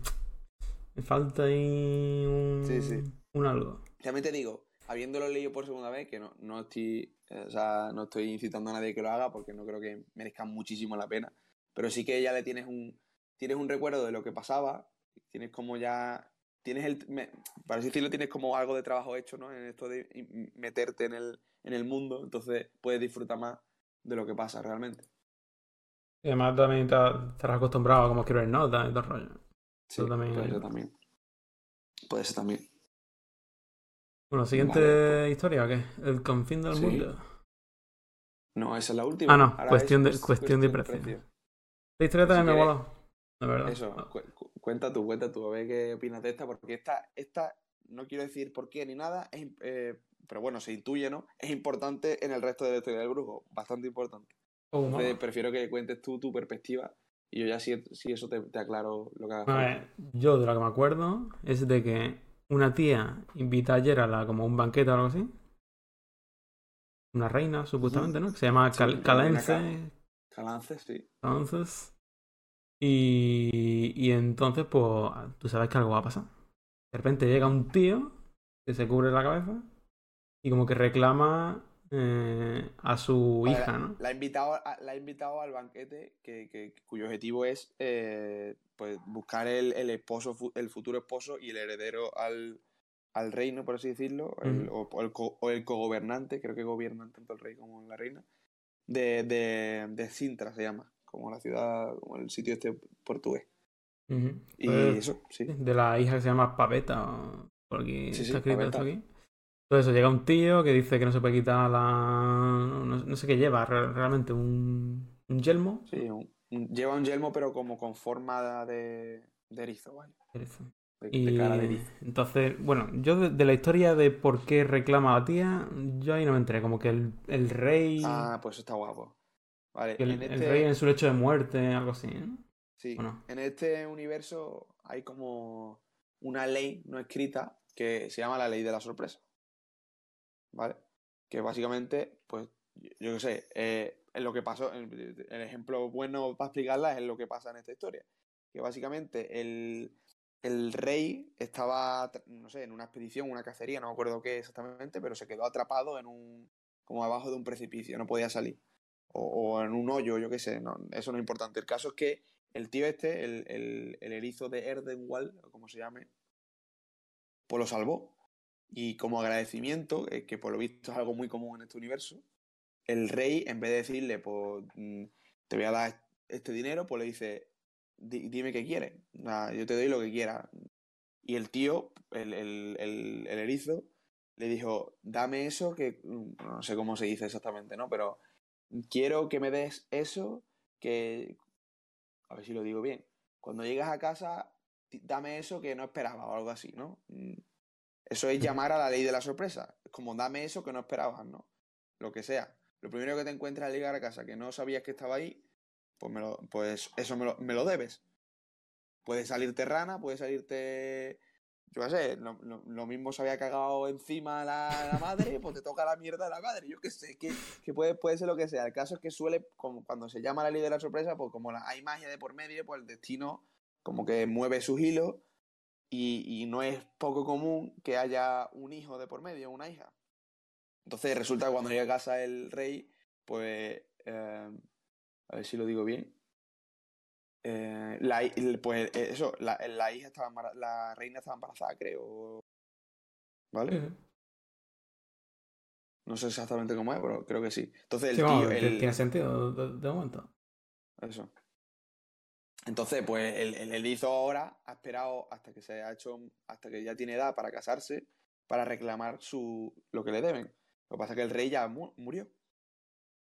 Me falta ahí un. Sí, sí. Un algo. También te digo, habiéndolo leído por segunda vez, que no, no estoy. Eh, o sea, no estoy incitando a nadie que lo haga porque no creo que merezca muchísimo la pena. Pero sí que ya le tienes un. Tienes un recuerdo de lo que pasaba. Tienes como ya. Tienes el. para así decirlo, tienes como algo de trabajo hecho, ¿no? En esto de meterte en el, en el mundo. Entonces puedes disfrutar más de lo que pasa realmente. Y además también estarás acostumbrado a cómo escribir notas y todo el rollo. Sí, también puede ser también. Puede ser también. Bueno, siguiente historia, ¿o qué? El confín del mundo. No, esa es la última. Ah, no, cuestión, de, cuestión, de precio. La historia también me mola, verdad. Eso, cuenta tú, cuenta tú, a ver qué opinas de esta, porque esta, esta no quiero decir por qué ni nada, eh, pero bueno, se intuye, ¿no? Es importante en el resto de la historia del grupo, bastante importante. Oh, prefiero que cuentes tú tu perspectiva y yo ya si, si eso te, aclaro lo que hagas. yo de lo que me acuerdo es de que una tía invita ayer a la como un banquete o algo así. Una reina, supuestamente, ¿no? Que se llama Calence. Calance, sí. Entonces. Y, y entonces, pues, tú sabes que algo va a pasar. De repente llega un tío que se cubre la cabeza y como que reclama eh, a su hija, ¿no? La ha invitado, la ha invitado al banquete que, cuyo objetivo es eh, pues buscar el, el, esposo, el futuro esposo y el heredero al, al reino, por así decirlo, o, el, o el cogobernante, creo que gobiernan tanto el rey como la reina, de, de, de Sintra se llama, como la ciudad, como el sitio este portugués. Y pues, eso, sí. De la hija que se llama Paveta, por aquí está escrito esto aquí. Entonces llega un tío que dice que no se puede quitar la... No, sé qué lleva, realmente un, un yelmo. Sí, lleva un yelmo pero como con forma de, de erizo, ¿vale? Erizo. De, cara de erizo. Entonces, bueno, yo de, la historia de por qué reclama a la tía, yo ahí no me enteré, como que el, el rey... Ah, pues está guapo. Vale, el, el, este rey en su lecho de muerte, algo así, ¿no? Sí, en este universo hay como una ley no escrita que se llama la ley de la sorpresa. ¿vale? Que básicamente, pues, yo qué sé, eh, en lo que pasó, el, ejemplo bueno para explicarla es lo que pasa en esta historia. Que básicamente el, el rey estaba, no sé, en una expedición, una cacería, no me acuerdo qué exactamente, pero se quedó atrapado en un, como abajo de un precipicio, no podía salir. O, en un hoyo, yo qué sé, no, eso no es importante. El caso es que el tío este, el, el, el erizo de Erdenwald, o como se llame, pues lo salvó. Y como agradecimiento, eh, que por lo visto es algo muy común en este universo, el rey, en vez de decirle, pues mm, te voy a dar este dinero, pues le dice, dime qué quieres, yo te doy lo que quieras. Y el tío, el, el, el, el, erizo, le dijo, dame eso que, mm, no sé cómo se dice exactamente, ¿no? Pero quiero que me des eso que, a ver si lo digo bien, cuando llegas a casa, dame eso que no esperaba o algo así, ¿no? Mm, eso es llamar a la ley de la sorpresa. Es como dame eso que no esperabas, ¿no? Lo que sea. Lo primero que te encuentras al llegar a casa que no sabías que estaba ahí, pues, me lo, pues eso me lo, debes. Puede salirte rana, puede salirte. Yo qué sé, lo, mismo se había cagado encima la, madre, pues te toca la mierda la madre. Yo qué sé, que, que puede, puede ser lo que sea. El caso es que suele, como cuando se llama la ley de la sorpresa, pues como hay magia de por medio, pues el destino como que mueve sus hilos y, no es poco común que haya un hijo de por medio, una hija. Entonces resulta que cuando llega a casa el rey, pues, eh, a ver si lo digo bien, eh, la, pues eh, eso, la, la, hija estaba la reina estaba embarazada, creo. ¿Vale? No sé exactamente cómo es, pero creo que sí. Entonces el tío. Tiene sentido de momento. Eso. Entonces, pues el, el hizo ahora ha esperado hasta que se ha hecho, hasta que ya tiene edad para casarse, para reclamar su, lo que le deben. Lo que pasa es que el rey ya murió.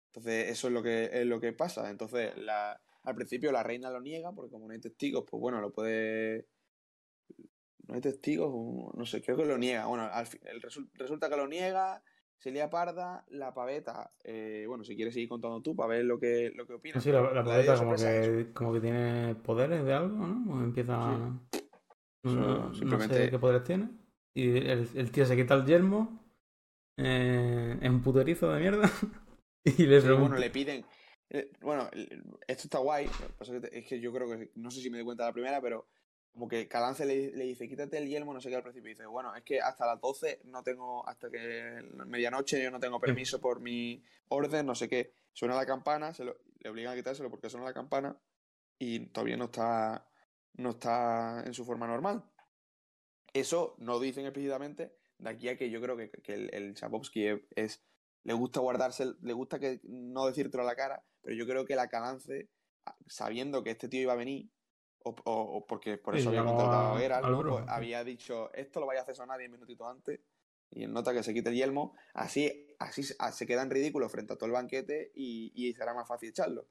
Entonces, eso es lo que, es lo que pasa. Entonces, la, al principio la reina lo niega, porque como no hay testigos, pues bueno, lo puede. No hay testigos, no sé, creo que lo niega. Bueno, al fin, el resulta que lo niega, se lía parda, la paveta, eh, bueno, si quieres seguir contando tú para ver lo que, lo que opinas. Sí, la, paveta como que, como que tiene poderes de algo, ¿no? empieza... No, simplemente... sé qué poderes tiene. Y el, tío se quita el yermo, eh, es un puterizo de mierda, *laughs* y le Bueno, le piden... Eh, bueno, esto está guay, es que yo creo que, no sé si me di cuenta la primera, pero como que Calance le, le, dice, quítate el yelmo, no sé qué al principio. Y dice, bueno, es que hasta las 12 no tengo, hasta que medianoche yo no tengo permiso por mi orden, no sé qué. Suena la campana, se lo, le obligan a quitárselo porque suena la campana y todavía no está, no está en su forma normal. Eso no dicen explícitamente, de aquí a que yo creo que, que el, el Chapovsky es, le gusta guardarse, le gusta que no decírtelo a la cara, pero yo creo que la Calance, sabiendo que este tío iba a venir, o, porque por eso había contratado a Geralt, pues había dicho, esto lo vaya a hacer sonar 10 minutitos antes, y él nota que se quite el yelmo, así, así se queda en ridículo frente a todo el banquete y, y será más fácil echarlo.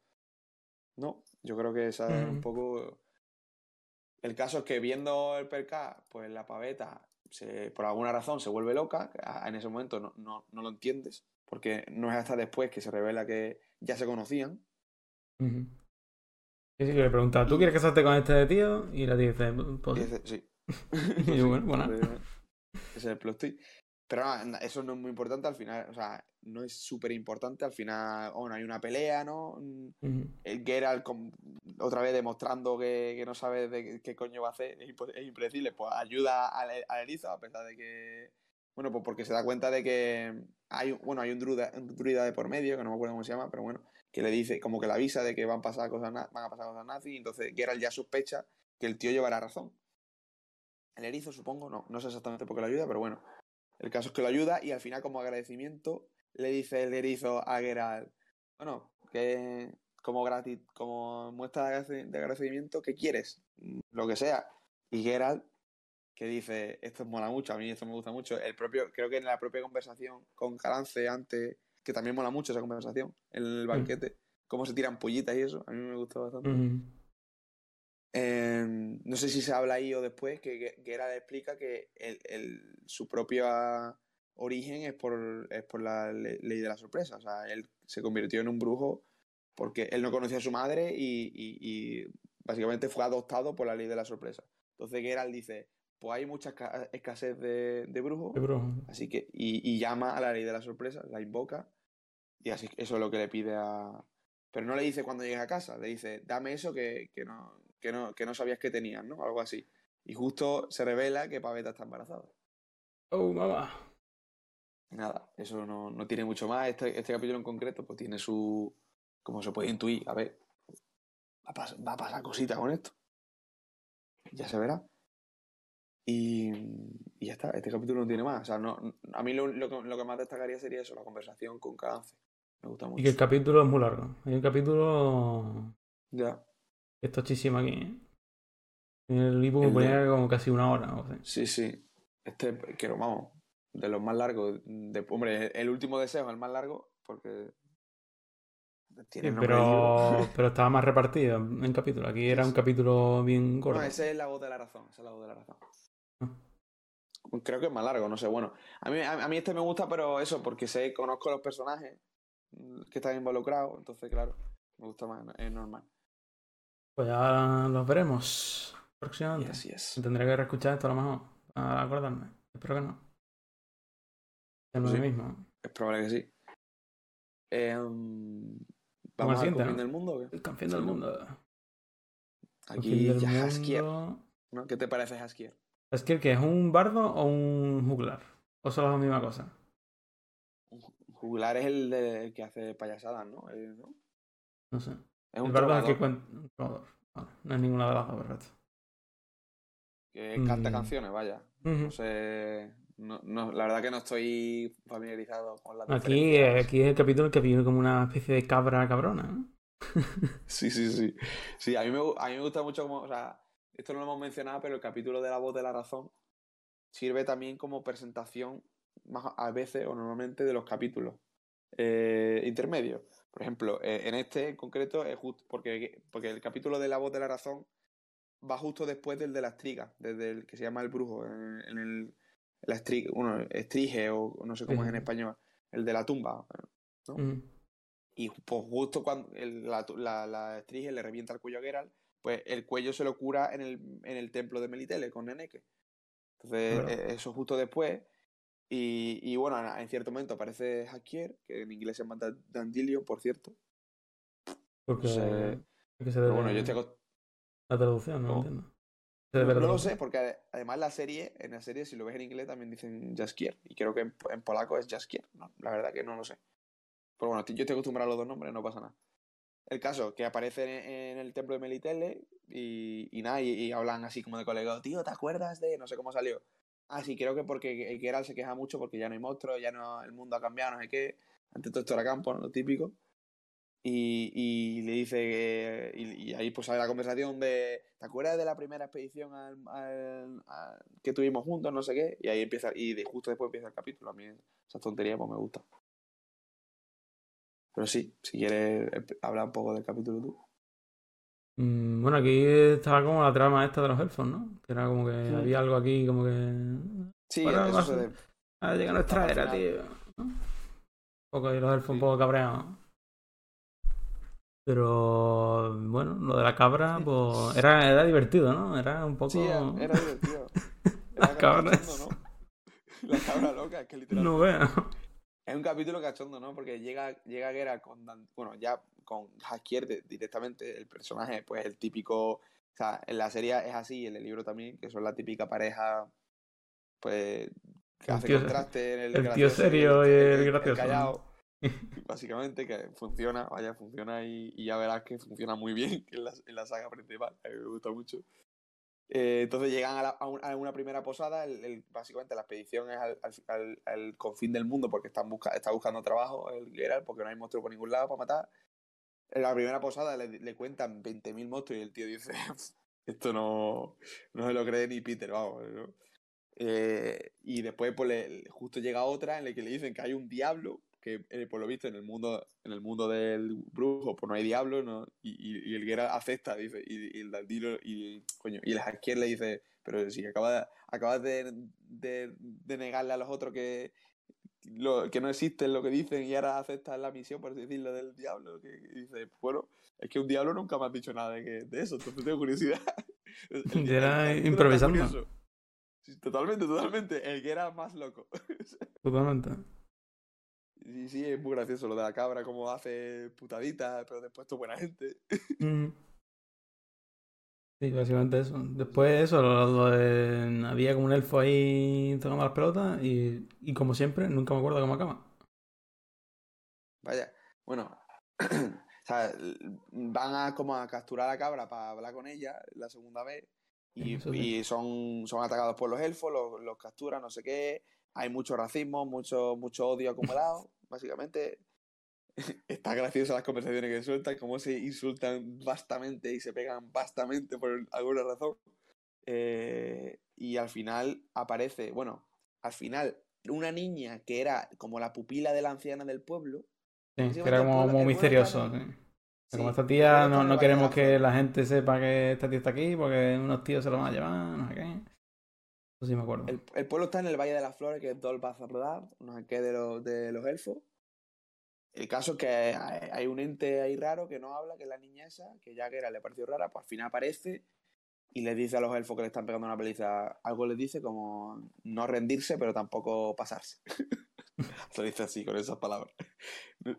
No, yo creo que esa es un poco... El caso es que viendo el perca, pues la paveta, se, por alguna razón, se vuelve loca, en ese momento no, no, no, lo entiendes, porque no es hasta después que se revela que ya se conocían. Sí, sí, le pregunta, ¿tú quieres casarte con este tío? Y la dice, pues... sí. *laughs* y bueno, bueno. Ese es el plot twist. Pero no, eso no es muy importante al final, o sea, no es súper importante al final, bueno, hay una pelea, ¿no? El Geralt otra vez demostrando que, no sabe de qué coño va a hacer, es, impredecible, pues ayuda al, al erizo a pesar de que, bueno, pues porque se da cuenta de que hay, bueno, hay un druida, un druida de por medio, que no me acuerdo cómo se llama, pero bueno, que le dice, como que le avisa de que van a pasar cosas, van a pasar cosas nazis, y entonces Geralt ya sospecha que el tío llevará razón. El erizo, supongo, no, no sé exactamente por qué lo ayuda, pero bueno. El caso es que lo ayuda y al final, como agradecimiento, le dice el erizo a Geralt, bueno, que como, gratis, como muestra de agradecimiento, ¿qué quieres? Lo que sea. Y Geralt, que dice, esto mola mucho, a mí esto me gusta mucho. El propio, creo que en la propia conversación con Calance antes que también mola mucho esa conversación en el mm. banquete, cómo se tiran pollitas y eso, a mí me gustó bastante. Em, no sé si se habla ahí o después, que Geralt explica que el, su propio origen es por, es por la ley de la sorpresa, o sea, él se convirtió en un brujo porque él no conocía a su madre y, básicamente fue adoptado por la ley de la sorpresa. Entonces Geralt dice, pues hay mucha escasez de, de brujos, así que, y, y, llama a la ley de la sorpresa, la invoca, y así eso es lo que le pide a. Pero no le dice cuando llegues a casa, le dice, dame eso que, que, no, que, no, que no sabías que tenías, ¿no? Algo así. Y justo se revela que Paveta está embarazada. Oh, mamá. Nada, eso no, no tiene mucho más. Este, este capítulo en concreto, pues tiene su. Como se puede intuir, a ver. Va a, va a pasar cosita con esto. Ya se verá. Y, y, ya está, este capítulo no tiene más. O sea, no, a mí lo, lo, que más destacaría sería eso, la conversación con Cadence. Me gusta mucho. Y que el capítulo es muy largo. Hay un capítulo. Ya. Es tochísimo aquí. ¿eh? En el libro me ponía como casi una hora. O sea. Sí, sí. Este, que vamos, de los más largos. De, hombre, el último deseo es el más largo porque. Tiene pero, *laughs* pero estaba más repartido en capítulo. Aquí era un capítulo bien corto. No, ese es la voz de la razón. Esa es la voz de la razón. Creo que es más largo, no sé. Bueno, a mí, a, mí este me gusta, pero eso, porque sé, conozco los personajes que están involucrados, entonces, claro, me gusta más, es normal. Pues ya los veremos próximamente. Así es. Tendré que reescuchar esto a lo mejor, a acordarme. Espero que no. Es lo mismo. Es probable que sí. Em, ¿Vamos al campeón del mundo? El campeón del mundo. Aquí ya Haskier. ¿no? ¿Qué te parece Haskier? ¿Es que es un bardo o un juglar? ¿O son la misma cosa? Un juglar es el, que hace payasadas, ¿no? ¿no? sé. Es un el bardo es el que cuenta. no es ninguna de las dos, perfecto. Que canta mm. canciones, vaya. No sé. No, no, la verdad que no estoy familiarizado con la aquí, aquí es el capítulo que viene como una especie de cabra cabrona, ¿no? *laughs* sí, sí, sí. Sí, a mí, me, a mí me gusta mucho como. O sea, esto no lo hemos mencionado, pero el capítulo de la voz de la razón sirve también como presentación más a veces o normalmente de los capítulos eh, intermedios. Por ejemplo, eh, en este en concreto es justo porque, porque el capítulo de la voz de la razón va justo después del de la estriga, desde el que se llama el brujo, en, el la estriga, bueno, estrige o no sé cómo es en español. el de la tumba. ¿no? Y pues justo cuando la, la, la le revienta el cuello a Geralt, pues el cuello se lo cura en el, en el templo de Melitele con Neneke. Entonces, e, eso justo después. Y, y, bueno, en cierto momento aparece Hakier, que en inglés se llama Dandelion, por cierto. Porque, se bueno, yo tengo... La traducción, no, entiendo. No, lo sé, porque además la serie, en la serie, si lo ves en inglés, también dicen Jaskier. Y creo que en, polaco es Jaskier. No, la verdad que no lo sé. Pero bueno, yo estoy acostumbrado a los dos nombres, no pasa nada. El caso, que aparece en, el templo de Melitele y, y nada, y, hablan así como de colega, tío, ¿te acuerdas de...? No sé cómo salió. Ah, sí, creo que porque el Geralt se queja mucho porque ya no hay monstruos, ya no el mundo ha cambiado, no sé qué. Antes todo esto era campo. Lo típico. Y, y, le dice que, y, ahí pues sale la conversación de ¿te acuerdas de la primera expedición que tuvimos juntos no sé qué? y ahí empieza y de, justo después empieza el capítulo a mí esa tontería pues me gusta pero sí, si quieres hablar un poco del capítulo tú. Mm, bueno, aquí estaba como la trama esta de los elfos, ¿no? Que era como que había algo aquí como que... Sí, eso se de... Ah, llega nuestra era, tío. Un poco y los elfos un poco cabreados. Pero bueno, lo de la cabra, pues era, era divertido, ¿no? Era un poco. Sí, era divertido. *laughs* Las cabras. ¿no? La cabra loca, es que literalmente. No veo. Es un capítulo cachondo, ¿no? Porque llega, llega Gera con. Bueno, ya con Haskier directamente, el personaje, pues el típico. O sea, en la serie es así, en el libro también, que son la típica pareja. Pues. Que hace contraste en el. El tío serio y el, gracioso. callado. *laughs* Básicamente, que funciona, vaya, funciona y, ya verás que funciona muy bien *laughs* en la, en la saga principal. A mí me gusta mucho. Eh, entonces llegan a, una primera posada, básicamente la expedición es al, confín del mundo porque están está buscando trabajo el Geralt porque no hay monstruos por ningún lado para matar. En la primera posada le, cuentan 20.000 monstruos y el tío dice, *laughs* esto no, no se lo cree ni Peter, vamos. Eh, y después pues, justo llega otra en la que le dicen que hay un diablo que eh, por lo visto en el mundo en el mundo del brujo pues no hay diablo ¿no? y, y, el Geralt acepta dice y, el Dandilo y coño y el Haskier le dice pero si acabas acabas de, de, negarle a los otros que lo, que no existen lo que dicen y ahora aceptas la misión por decirlo del diablo que dice bueno es que un diablo nunca me ha dicho nada de, que, de eso entonces tengo curiosidad. *laughs* Y era improvisando. totalmente totalmente. El que era más loco. *laughs* Totalmente Sí, sí, es muy gracioso lo de la cabra, como hace putaditas, pero después es buena gente. *laughs* Sí, básicamente eso. Después eso, lo, de... había como un elfo ahí tocando las pelotas y, y como siempre, nunca me acuerdo cómo acaba. Vaya, bueno, *clears throat* van a como a capturar a la cabra para hablar con ella la segunda vez y, y son, son atacados por los elfos, los, los capturan, no sé qué, hay mucho racismo, mucho, mucho odio acumulado *laughs* básicamente. Está graciosa las conversaciones que sueltan, cómo se insultan bastante y se pegan bastante por alguna razón. Eh, y al final aparece, bueno, al final una niña que era como la pupila de la anciana del pueblo. Sí, que era como, misterioso. como esta tía no, no queremos que la gente sepa que esta tía está aquí porque unos tíos se lo van a llevar, no sé qué. Sí me acuerdo. El, pueblo está en el Valle de las Flores, que es Dolbazardad, no sé qué de los, de los elfos. El caso es que hay un ente ahí raro que no habla, que es la niña esa, que ya que era le pareció rara, pues al final aparece y le dice a los elfos que le están pegando una paliza, algo les dice como no rendirse, pero tampoco pasarse. *laughs* Se dice así, con esas palabras.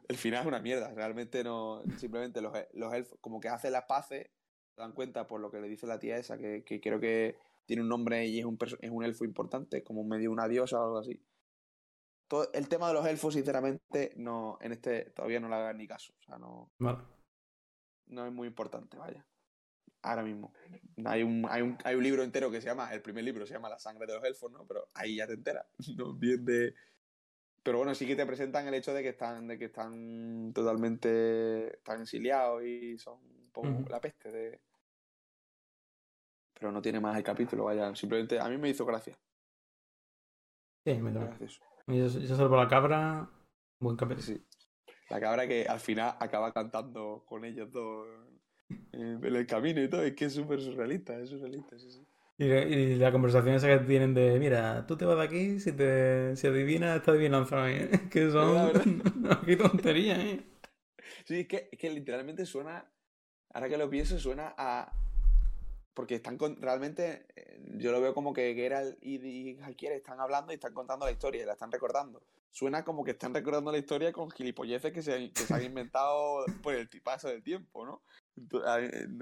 El final es una mierda, realmente no, simplemente los, los elfos, como que hacen las paces, se dan cuenta por lo que le dice la tía esa, que, que creo que tiene un nombre y es un, es un elfo importante, como medio una diosa o algo así el tema de los elfos, sinceramente, no, en este todavía no le hagan ni caso. O sea, no. No es muy importante, vaya. Ahora mismo. Hay un, hay, un, hay un libro entero que se llama, el primer libro se llama La sangre de los elfos, ¿no? Pero ahí ya te enteras. *laughs* No bien de. Pero bueno, sí que te presentan el hecho de que están, de que están totalmente. están exiliados y son un poco la peste de. Pero no tiene más el capítulo, vaya. Simplemente a mí me hizo gracia. Sí, me hizo gracia. Yo, yo salvo la cabra, buen capítulo. Sí. La cabra que al final acaba cantando con ellos dos en el camino y todo. Es que es súper surrealista, es surrealista, sí, sí. Y, la conversación esa que tienen de, mira, tú te vas de aquí, si te si adivinas, esta adivinanza, ¿eh? *laughs* que son... *laughs* qué tontería, ¿eh? Sí, es que, es que literalmente suena, ahora que lo pienso, suena a... Porque están con, realmente, eh, yo lo veo como que Geralt y, y están hablando y están contando la historia, y la están recordando. Suena como que están recordando la historia con gilipolleces que se, que se han inventado *laughs* por el paso del tiempo, ¿no?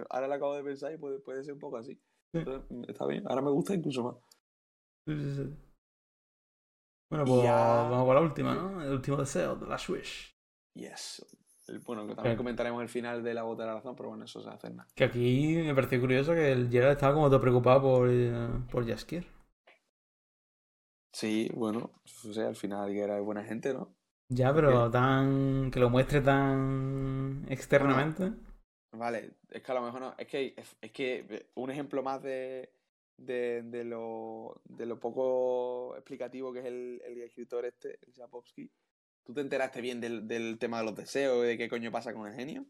Ahora lo acabo de pensar y puede, puede ser un poco así. Mm, está bien, ahora me gusta incluso más. Sí, sí, Bueno, pues vamos con la última, ¿no? El último deseo de la Swish. Yes. Bueno, que también comentaremos el final de la bota de la razón, pero bueno, eso se hace nada. Que aquí me pareció curioso que el Gerard estaba como todo preocupado por, eh, por Jaskier. Sí, bueno, o sea, al final Gerard es buena gente, ¿no? Ya, pero tan. que lo muestre tan externamente. Vale, es que a lo mejor no. Es que, es, que eh, un ejemplo más de, de, de, lo, de lo poco explicativo que es el, el escritor este, el Zapovsky. ¿Tú te enteraste bien del, del tema de los deseos y de qué coño pasa con el genio?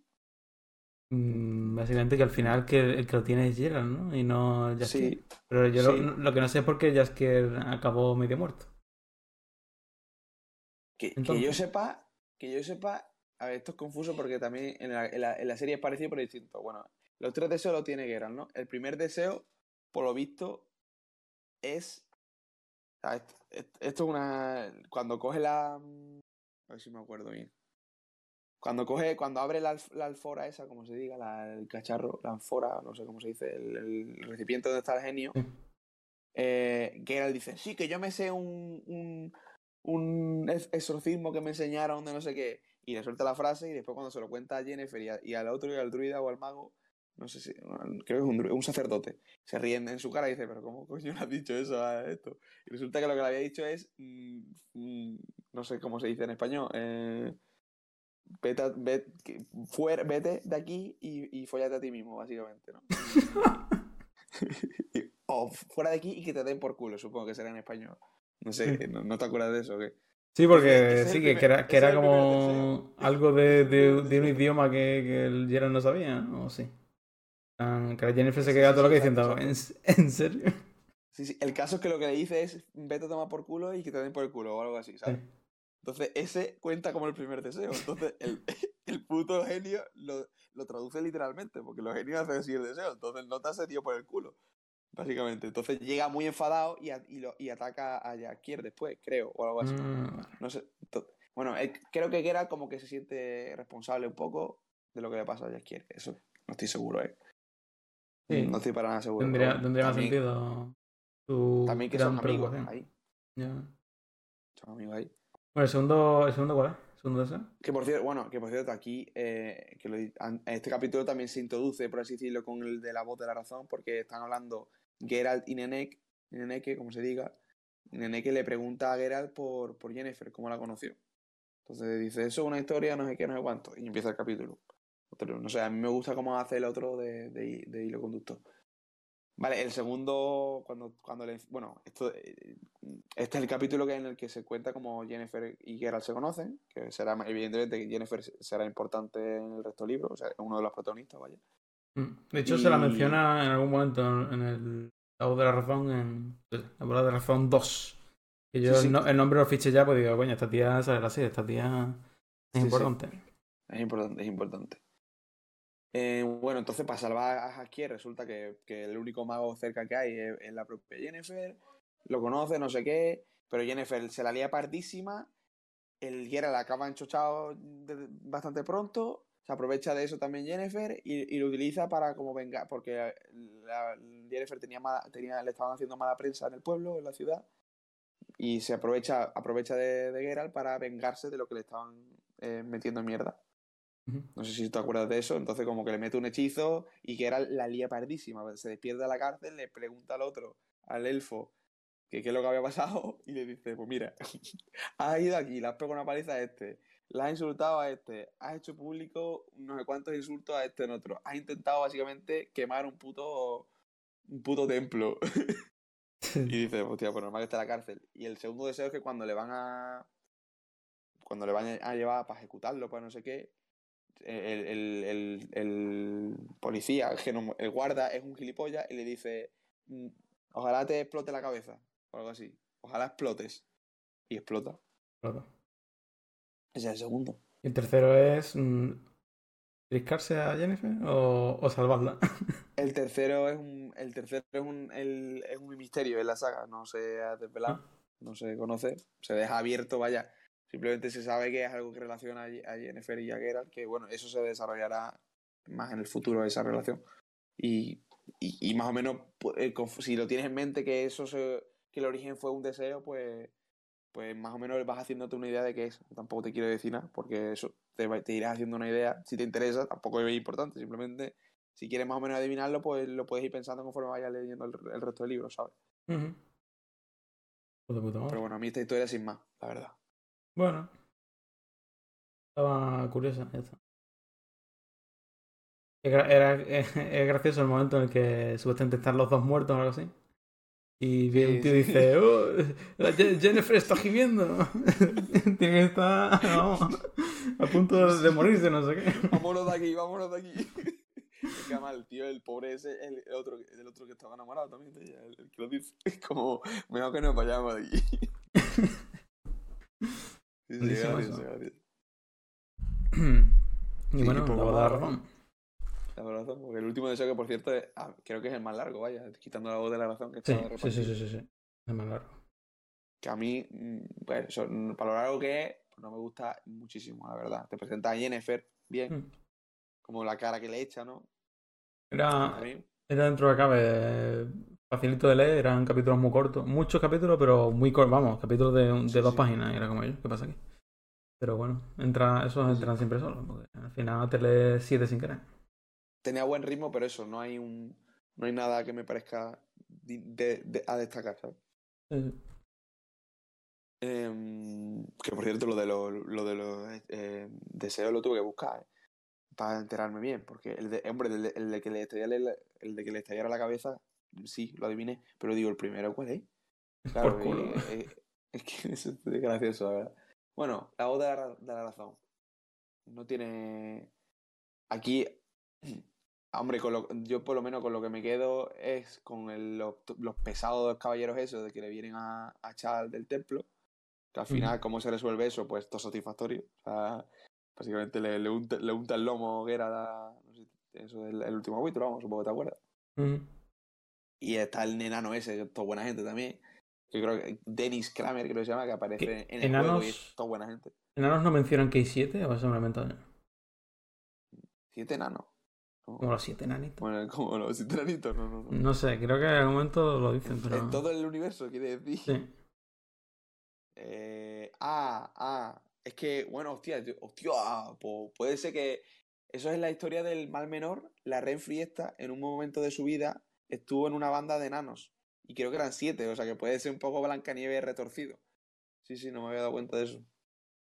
Mm, básicamente que al final que el que lo tiene es Gerald, ¿no? Y no Jaskier. Sí, Pero yo lo, lo, que no sé es por qué Jaskier acabó medio muerto. Que, que, yo sepa, que yo sepa, a ver, esto es confuso porque también en la, en la, serie es parecido pero distinto. Bueno, los tres deseos lo tiene Geralt, ¿no? El primer deseo, por lo visto, es. Esto, es una. Cuando coge la. A ver si me acuerdo bien. Cuando coge, cuando abre la, alfora esa, como se diga, el cacharro, la alfora, no sé cómo se dice, el, recipiente donde está el genio, eh, Geralt dice, sí, que yo me sé un, un, un exorcismo que me enseñaron de no sé qué y le suelta la frase y después cuando se lo cuenta a Jennifer y, al otro, y al druida o al mago, no sé si, creo que es un, un, sacerdote, se ríen en su cara y dice, pero ¿cómo coño le has dicho eso a esto? Y resulta que lo que le había dicho es, mm, mm, no sé cómo se dice en español, eh, vete, vete, de aquí y, y follate a ti mismo, básicamente, ¿no? *laughs* *laughs* o fuera de aquí y que te den por culo, supongo que será en español. No sé, ¿no, no te acuerdas de eso? ¿o qué? Sí, porque sí, que, era, que era como algo de, de, un idioma que, que el Gerard no sabía, ¿o sí? Ah, que la Jennifer se queda todo lo que diciendo, ¿en, ¿en serio? Sí, sí, el caso es que lo que le dice es vete a tomar por culo y que te den por el culo o algo así, ¿sabes? Entonces ese cuenta como el primer deseo. Entonces el, *laughs* el puto genio lo, lo, traduce literalmente, porque los genios hacen así el deseo. Entonces no te hace tío por el culo. Básicamente. Entonces llega muy enfadado y, y, lo, y ataca a Jaquier después, creo, o algo así. Mm. No sé. Bueno, creo que era como que se siente responsable un poco de lo que le pasa a Jaquier. Eso no estoy seguro, ¿eh? No estoy para nada seguro. Tendría, más sentido. también que son amigos ahí. Son amigos ahí. Bueno, el segundo, ¿el segundo cuál es? ¿Segundo deseo? Que por cierto, bueno, que por cierto, aquí eh, que este capítulo también se introduce, por así decirlo, con el de la voz de la razón, porque están hablando Geralt y Nenek, Neneke, como se diga, Neneke le pregunta a Geralt por, por Jennifer, cómo la conoció. Entonces dice, eso es una historia, no sé qué, no sé cuánto. Y empieza el capítulo. No sé, a mí me gusta cómo hace el otro de, de, hilo conductor. Vale, el segundo, cuando, cuando le... Bueno, esto, eh, este es el capítulo que en el que se cuenta cómo Jennifer y Geralt se conocen, que será, evidentemente, Jennifer será importante en el resto del libro, o sea, es uno de los protagonistas, vaya. Mm. De hecho, se la menciona en algún momento en el La voz de la razón, en La voz de la razón 2. Que yo El, nombre lo fiché ya, pues digo, coño, esta tía sale así, esta tía es importante. Es importante, es importante. Eh, bueno, entonces para salvar a resulta que, que, el único mago cerca que hay es, la propia Jennifer. Lo conoce, no sé qué, pero Jennifer se la lía pardísima. El Geralt acaba enchochado bastante pronto se aprovecha de eso también Jennifer y, lo utiliza para como vengar, porque Jennifer tenía, tenía le estaban haciendo mala prensa en el pueblo, en la ciudad, y se aprovecha, aprovecha de, de Geralt para vengarse de lo que le estaban eh, metiendo en mierda. No sé si te acuerdas de eso, entonces como que le mete un hechizo y Geralt la lía pardísima, se despierta de la cárcel, le pregunta al otro, al elfo, que qué es lo que había pasado *laughs* y le dice, pues mira, *laughs* has ido aquí, le has pegado una paliza a este, la has insultado a este, has hecho público no sé cuántos insultos a este en otro. Has intentado básicamente quemar un puto, un puto templo. *laughs* y dice, hostia, pues normal que esté en la cárcel. Y el segundo deseo es que cuando le van a. Cuando le van a llevar para ejecutarlo, para no sé qué, el, el, el, el policía, el guarda es un gilipollas y le dice: mm, Ojalá te explote la cabeza o algo así. Ojalá explotes. Y explota. Ese es el segundo. Y el tercero es. Mm, ¿Riscarse a Jennifer o, o, salvarla? *laughs* el tercero es un. El tercero es un, el, es un misterio en la saga. No se ha desvelado. Ah. No se conoce. Se deja abierto, vaya. Simplemente se sabe que es algo que relaciona a Jennifer y a Geralt. Que bueno, eso se desarrollará más en el futuro, esa relación. Y, y, más o menos, pues, eh, si lo tienes en mente que eso se, que el origen fue un deseo, pues pues más o menos vas haciéndote una idea de qué es. Tampoco te quiero decir nada, porque eso te, te irás haciendo una idea. Si te interesa, tampoco es importante. Simplemente, si quieres más o menos adivinarlo, pues lo puedes ir pensando conforme vayas leyendo el, resto del libro, ¿sabes? Pero bueno, a mí esta historia sin más, la verdad. Bueno. Estaba curiosa, ya está. Era, *laughs* es gracioso el momento en el que supuestamente están los dos muertos o algo así. Y viene un tío y dice, oh, Jennifer está gimiendo. *laughs* Tiene que estar a punto de morirse, no sé qué. *laughs* Vámonos de aquí, vámonos de aquí. Además el tío, el pobre ese, el, otro, el otro que estaba enamorado también de ella, el, que lo dice. Es como, mejor que nos vayamos de aquí. Sí, sí, gracias, gracias. Y bueno, sí, la razón porque el último deseo que por cierto ah, creo que es el más largo, vaya, quitando la voz de la razón que sí, sí, sí, sí, sí, sí, el más largo. Que a mí, pues, para lo largo que es, pues no me gusta muchísimo, la verdad. Te presenta a Jennifer bien, mm. como la cara que le echa, ¿no? Era, era dentro de cabe facilito de leer, eran capítulos muy cortos, muchos capítulos, pero muy cortos, vamos, capítulos de, de dos páginas, era como ellos, ¿qué pasa aquí? Pero bueno, entra, esos entran siempre solos, porque al final te lees siete sin querer tenía buen ritmo, pero eso, no hay un no hay nada que me parezca de, a destacar, ¿sabes? Em, que por cierto, lo de los, lo de los eh, deseos lo tuve que buscar ¿eh? para enterarme bien, porque el de, hombre, el de, que le estallara, el, de que le estallara la cabeza, sí, lo adiviné, pero digo, el primero, ¿cuál es? *laughs* Claro, eh, es que *laughs* es gracioso, la verdad. Bueno, la voz de la, de la razón. No tiene. Aquí *clears throat* Hombre, yo por lo menos con lo que me quedo es con los, pesados caballeros esos de que le vienen a, echar del templo. Que al final, ¿cómo se resuelve eso? Pues todo satisfactorio. O sea, básicamente le, le, unta, le unta el lomo que era no sé, eso del el último capítulo, vamos, supongo que te acuerdas. Y está el enano ese, que es toda buena gente también. Yo creo que Dennis Kramer, creo que se llama, que aparece en el juego y es toda buena gente. ¿Enanos no mencionan que hay siete o es un ¿Siete enanos? Como los siete enanitos. Bueno, como los siete enanitos, no, no, no. No sé, creo que en algún momento lo dicen, pero. En todo el universo, quiere decir. Sí. Eh, ah, ah. Es que, bueno, hostia, hostia, pues puede ser que. Eso es la historia del mal menor. La Renfri esta, en un momento de su vida, estuvo en una banda de enanos. Y creo que eran siete, o sea que puede ser un poco Blancanieves retorcido. Sí, sí, no me había dado cuenta de eso.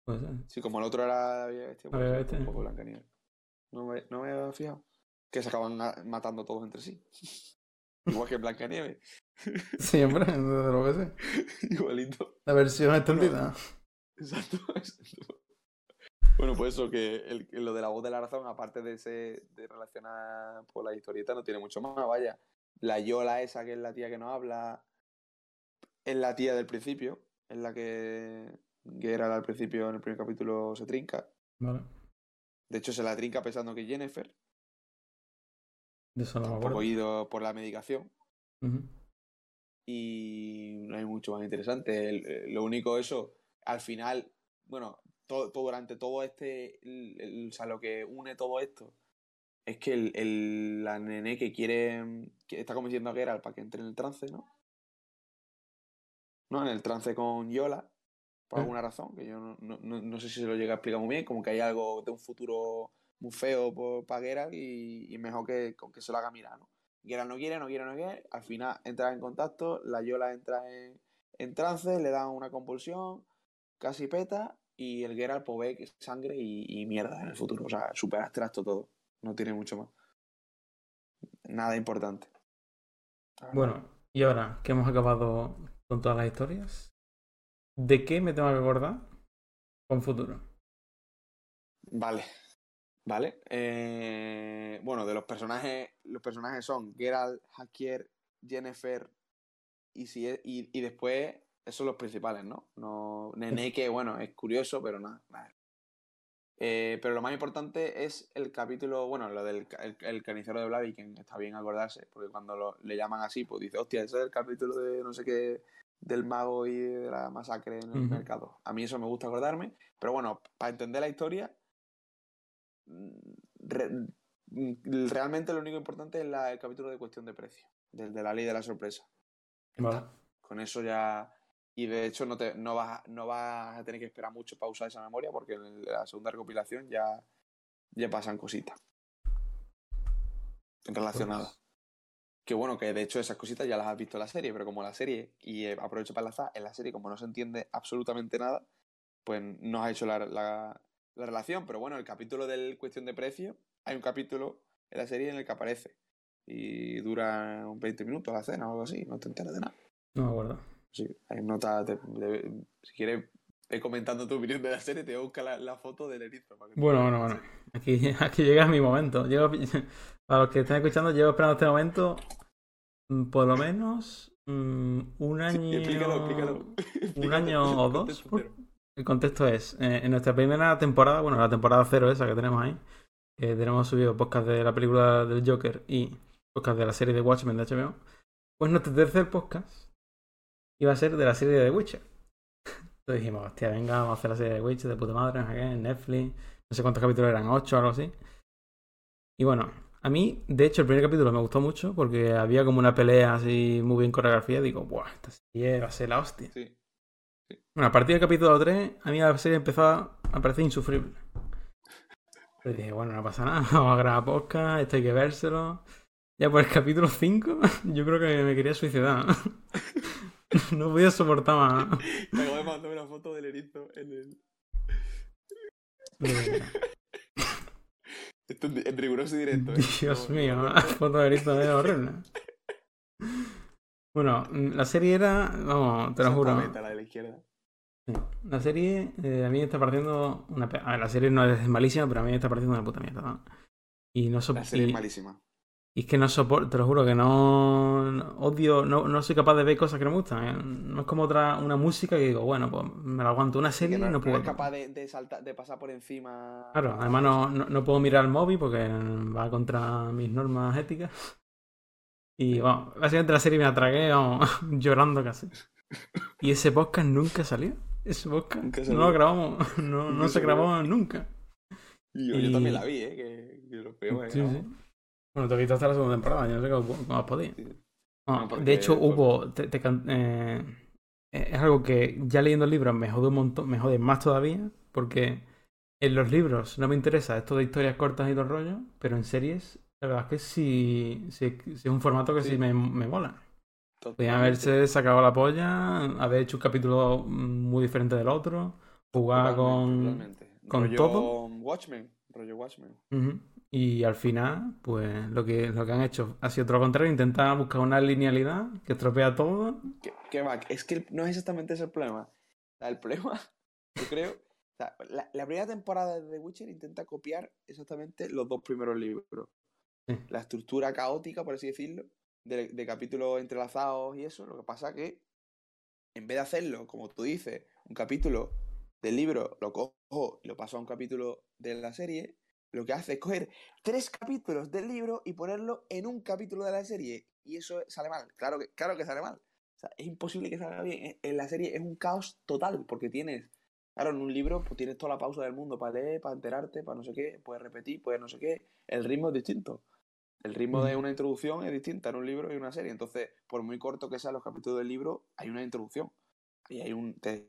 Puede ser. Sí, como el otro era este, pues, un poco Blancanieves. No me, no me había fijado que se acaban matando todos entre sí. *laughs* Igual que Blancanieves. Siempre, de lo que sé. *laughs* Igualito. La versión extendida. exacto, *laughs* exacto. Bueno, pues eso, que el, lo de la voz de la razón, aparte de ese, de relacionar por la historieta, no tiene mucho más, vaya. La Yola esa, que es la tía que no habla, es la tía del principio, es la que, que era al principio en el primer capítulo se trinca. Vale. De hecho, se la trinca pensando que es Jennifer, un poco ido por la medicación. Y no hay mucho más interesante. Eh, lo único eso, al final, bueno, todo, durante todo este, o sea, lo que une todo esto es que el, el, la nene que quiere, que está convenciendo a Geralt para que entre en el trance, ¿no? ¿No? En el trance con Yola, por alguna razón, que yo no, no, no, sé si se lo llega a explicar muy bien, como que hay algo de un futuro muy feo por, para Geralt y, mejor que, con que se lo haga mirar, ¿no? Geralt no quiere, no quiere, no quiere, al final entra en contacto, la Yola entra en, trance, le da una compulsión, casi peta y el Geralt pues ve que sangre y, mierda en el futuro, o sea, súper abstracto todo, no tiene mucho más. Nada importante. Bueno, y ahora que hemos acabado con todas las historias, ¿de qué me tengo que acordar con futuro? Vale, ¿Vale? Eh, bueno, de los personajes, los personajes son Geralt, Hakier, Jennifer y, si y, después, esos son los principales, ¿no? no Nene, que bueno, es curioso, pero nada. Eh, pero lo más importante es el capítulo, bueno, lo del el, carnicero de Blaviken, está bien acordarse, porque cuando le llaman así, pues dice, hostia, ese es el capítulo de no sé qué, del mago y de la masacre en el mercado. A mí eso me gusta acordarme, pero bueno, para entender la historia, mm, mm, realmente lo único importante es el capítulo de cuestión de precio, del de la ley de la sorpresa. Con eso ya y de hecho no, te, no, vas, no vas a tener que esperar mucho para usar esa memoria porque en la segunda recopilación ya, ya pasan cositas relacionadas. Pues que bueno, que de hecho esas cositas ya las has visto en la serie, pero como la serie, y eh, aprovecho para enlazar, en la serie como no se entiende absolutamente nada, pues no has hecho la, la, relación. Pero bueno, el capítulo del cuestión de precio, hay un capítulo en la serie en el que aparece. Y dura un 20 minutos la cena o algo así, no te enteras de nada. No me acuerdo. Sí, hay nota. si quieres ir comentando tu opinión de la serie, te voy a buscar la, foto del erizo. bueno, bueno, bueno. Aquí, *laughs* aquí llega mi momento. *laughs* para los que estén escuchando, llevo esperando este momento mm, por lo menos mm, un año. explícalo, explícalo. Un *laughs* año o dos. El contexto es: eh, en nuestra primera temporada, bueno, la temporada cero esa que tenemos ahí, que tenemos subido podcast de la película del Joker y podcast de la serie de Watchmen de HBO. Pues nuestro tercer podcast iba a ser de la serie de The Witcher. Entonces dijimos, hostia, venga, vamos a hacer la serie de The Witcher de puta madre, no en Netflix. No sé cuántos capítulos eran, ocho o algo así. Y bueno, a mí, de hecho, el primer capítulo me gustó mucho porque había como una pelea así muy bien coreografía. Digo, buah, esta serie va a ser la hostia. Sí. Bueno, a partir del capítulo 3, a mí la serie empezó a parecer insufrible. Entonces dije, bueno, no pasa nada, *laughs* vamos a grabar podcast, esto hay que vérselo. Ya por el capítulo 5, *laughs* yo creo que me quería suicidar. *laughs* no podía soportar más. Me acabo de mandar una foto del erizo en el. *laughs* Esto en riguroso directo. ¿eh? Dios mío, la *laughs* foto del erizo es horrible. Bueno, la serie era. Vamos, te lo juro. la de la izquierda. La serie eh, a mí me está pareciendo una. A ver, la serie no es malísima, pero a mí me está pareciendo una puta mierda. ¿no? Y no La serie es malísima. Y es que no soporto, te lo juro que no, odio, no, no, soy capaz de ver cosas que no me gustan. ¿eh? No es como otra una música que digo, bueno, pues me la aguanto una serie y no, no puedo. No capaz de, saltar, de pasar por encima. Claro, además no, no, puedo mirar el móvil porque va contra mis normas éticas. Y bueno, básicamente la serie me vamos, *laughs* llorando casi. Y ese podcast nunca salió. Ese podcast no lo grabamos, *laughs* no, no se grabó nunca. Y yo, también la vi, ¿eh? Que, que lo peor, sí, sí. Bueno, te hasta la segunda temporada, yo no sé cómo, has podido. de hecho, hubo. Eh, es algo que ya leyendo el libro me jode un montón, me jode más todavía, porque en los libros no me interesa esto de historias cortas y todo el rollo, pero en series, la verdad es que sí, sí, es un formato que sí, me, me mola. Podrían haberse sacado la polla, haber hecho un capítulo muy diferente del otro, jugar con, con todo. Watchmen, rollo Watchmen. Y al final, pues lo que, lo que han hecho ha sido todo lo contrario, intentar buscar una linealidad que estropea todo. ¿Qué, va? Es que no es exactamente ese el problema. el problema, *laughs* yo creo, la, primera temporada de The Witcher intenta copiar exactamente los dos primeros libros. La estructura caótica, por así decirlo, de, de capítulos entrelazados y eso. Lo que pasa que, en vez de hacerlo, como tú dices, un capítulo del libro lo cojo y lo paso a un capítulo de la serie, lo que hace es coger tres capítulos del libro y ponerlo en un capítulo de la serie. Y eso sale mal. Claro que, claro que sale mal. O sea, es imposible que salga bien. En la serie es un caos total, porque tienes, claro, en un libro pues tienes toda la pausa del mundo para leer, para enterarte, para no sé qué, puedes repetir, puedes no sé qué. El ritmo es distinto. El ritmo de una introducción es distinta en un libro y una serie. Entonces, por muy corto que sean los capítulos del libro, hay una introducción. Y hay un, te,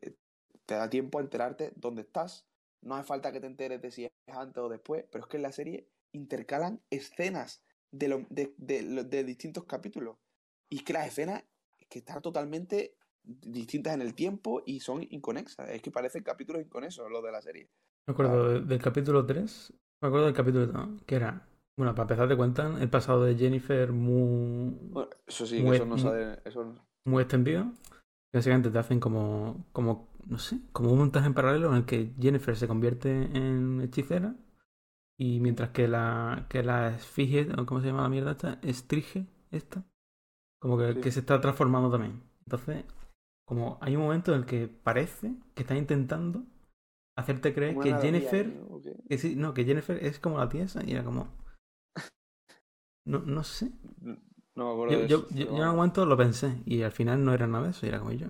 te da tiempo a enterarte dónde estás, no hace falta que te enteres de si es antes o después, pero es que en la serie intercalan escenas de, de, distintos capítulos. Y es que las escenas que están totalmente distintas en el tiempo y son inconexas. Es que parecen capítulos inconexos los de la serie. Me acuerdo del capítulo 3, me acuerdo del capítulo 2, que era, bueno, para empezar te cuentan el pasado de Jennifer muy... eso sí, muy, eso no sabe... Eso... Muy extendido. Básicamente te hacen como, como no sé, como un montaje en paralelo en el que Jennifer se convierte en hechicera y mientras que la, que la esfinge, ¿cómo se llama la mierda esta? Estrige, esta, como que, que se está transformando también. Entonces, como hay un momento en el que parece que está intentando hacerte creer que Jennifer. Que sí, no, que Jennifer es como la tiesa y era como. No, no sé. *laughs* No yo, yo, yo, en un momento lo pensé y al final no era nada de eso, y era como yo.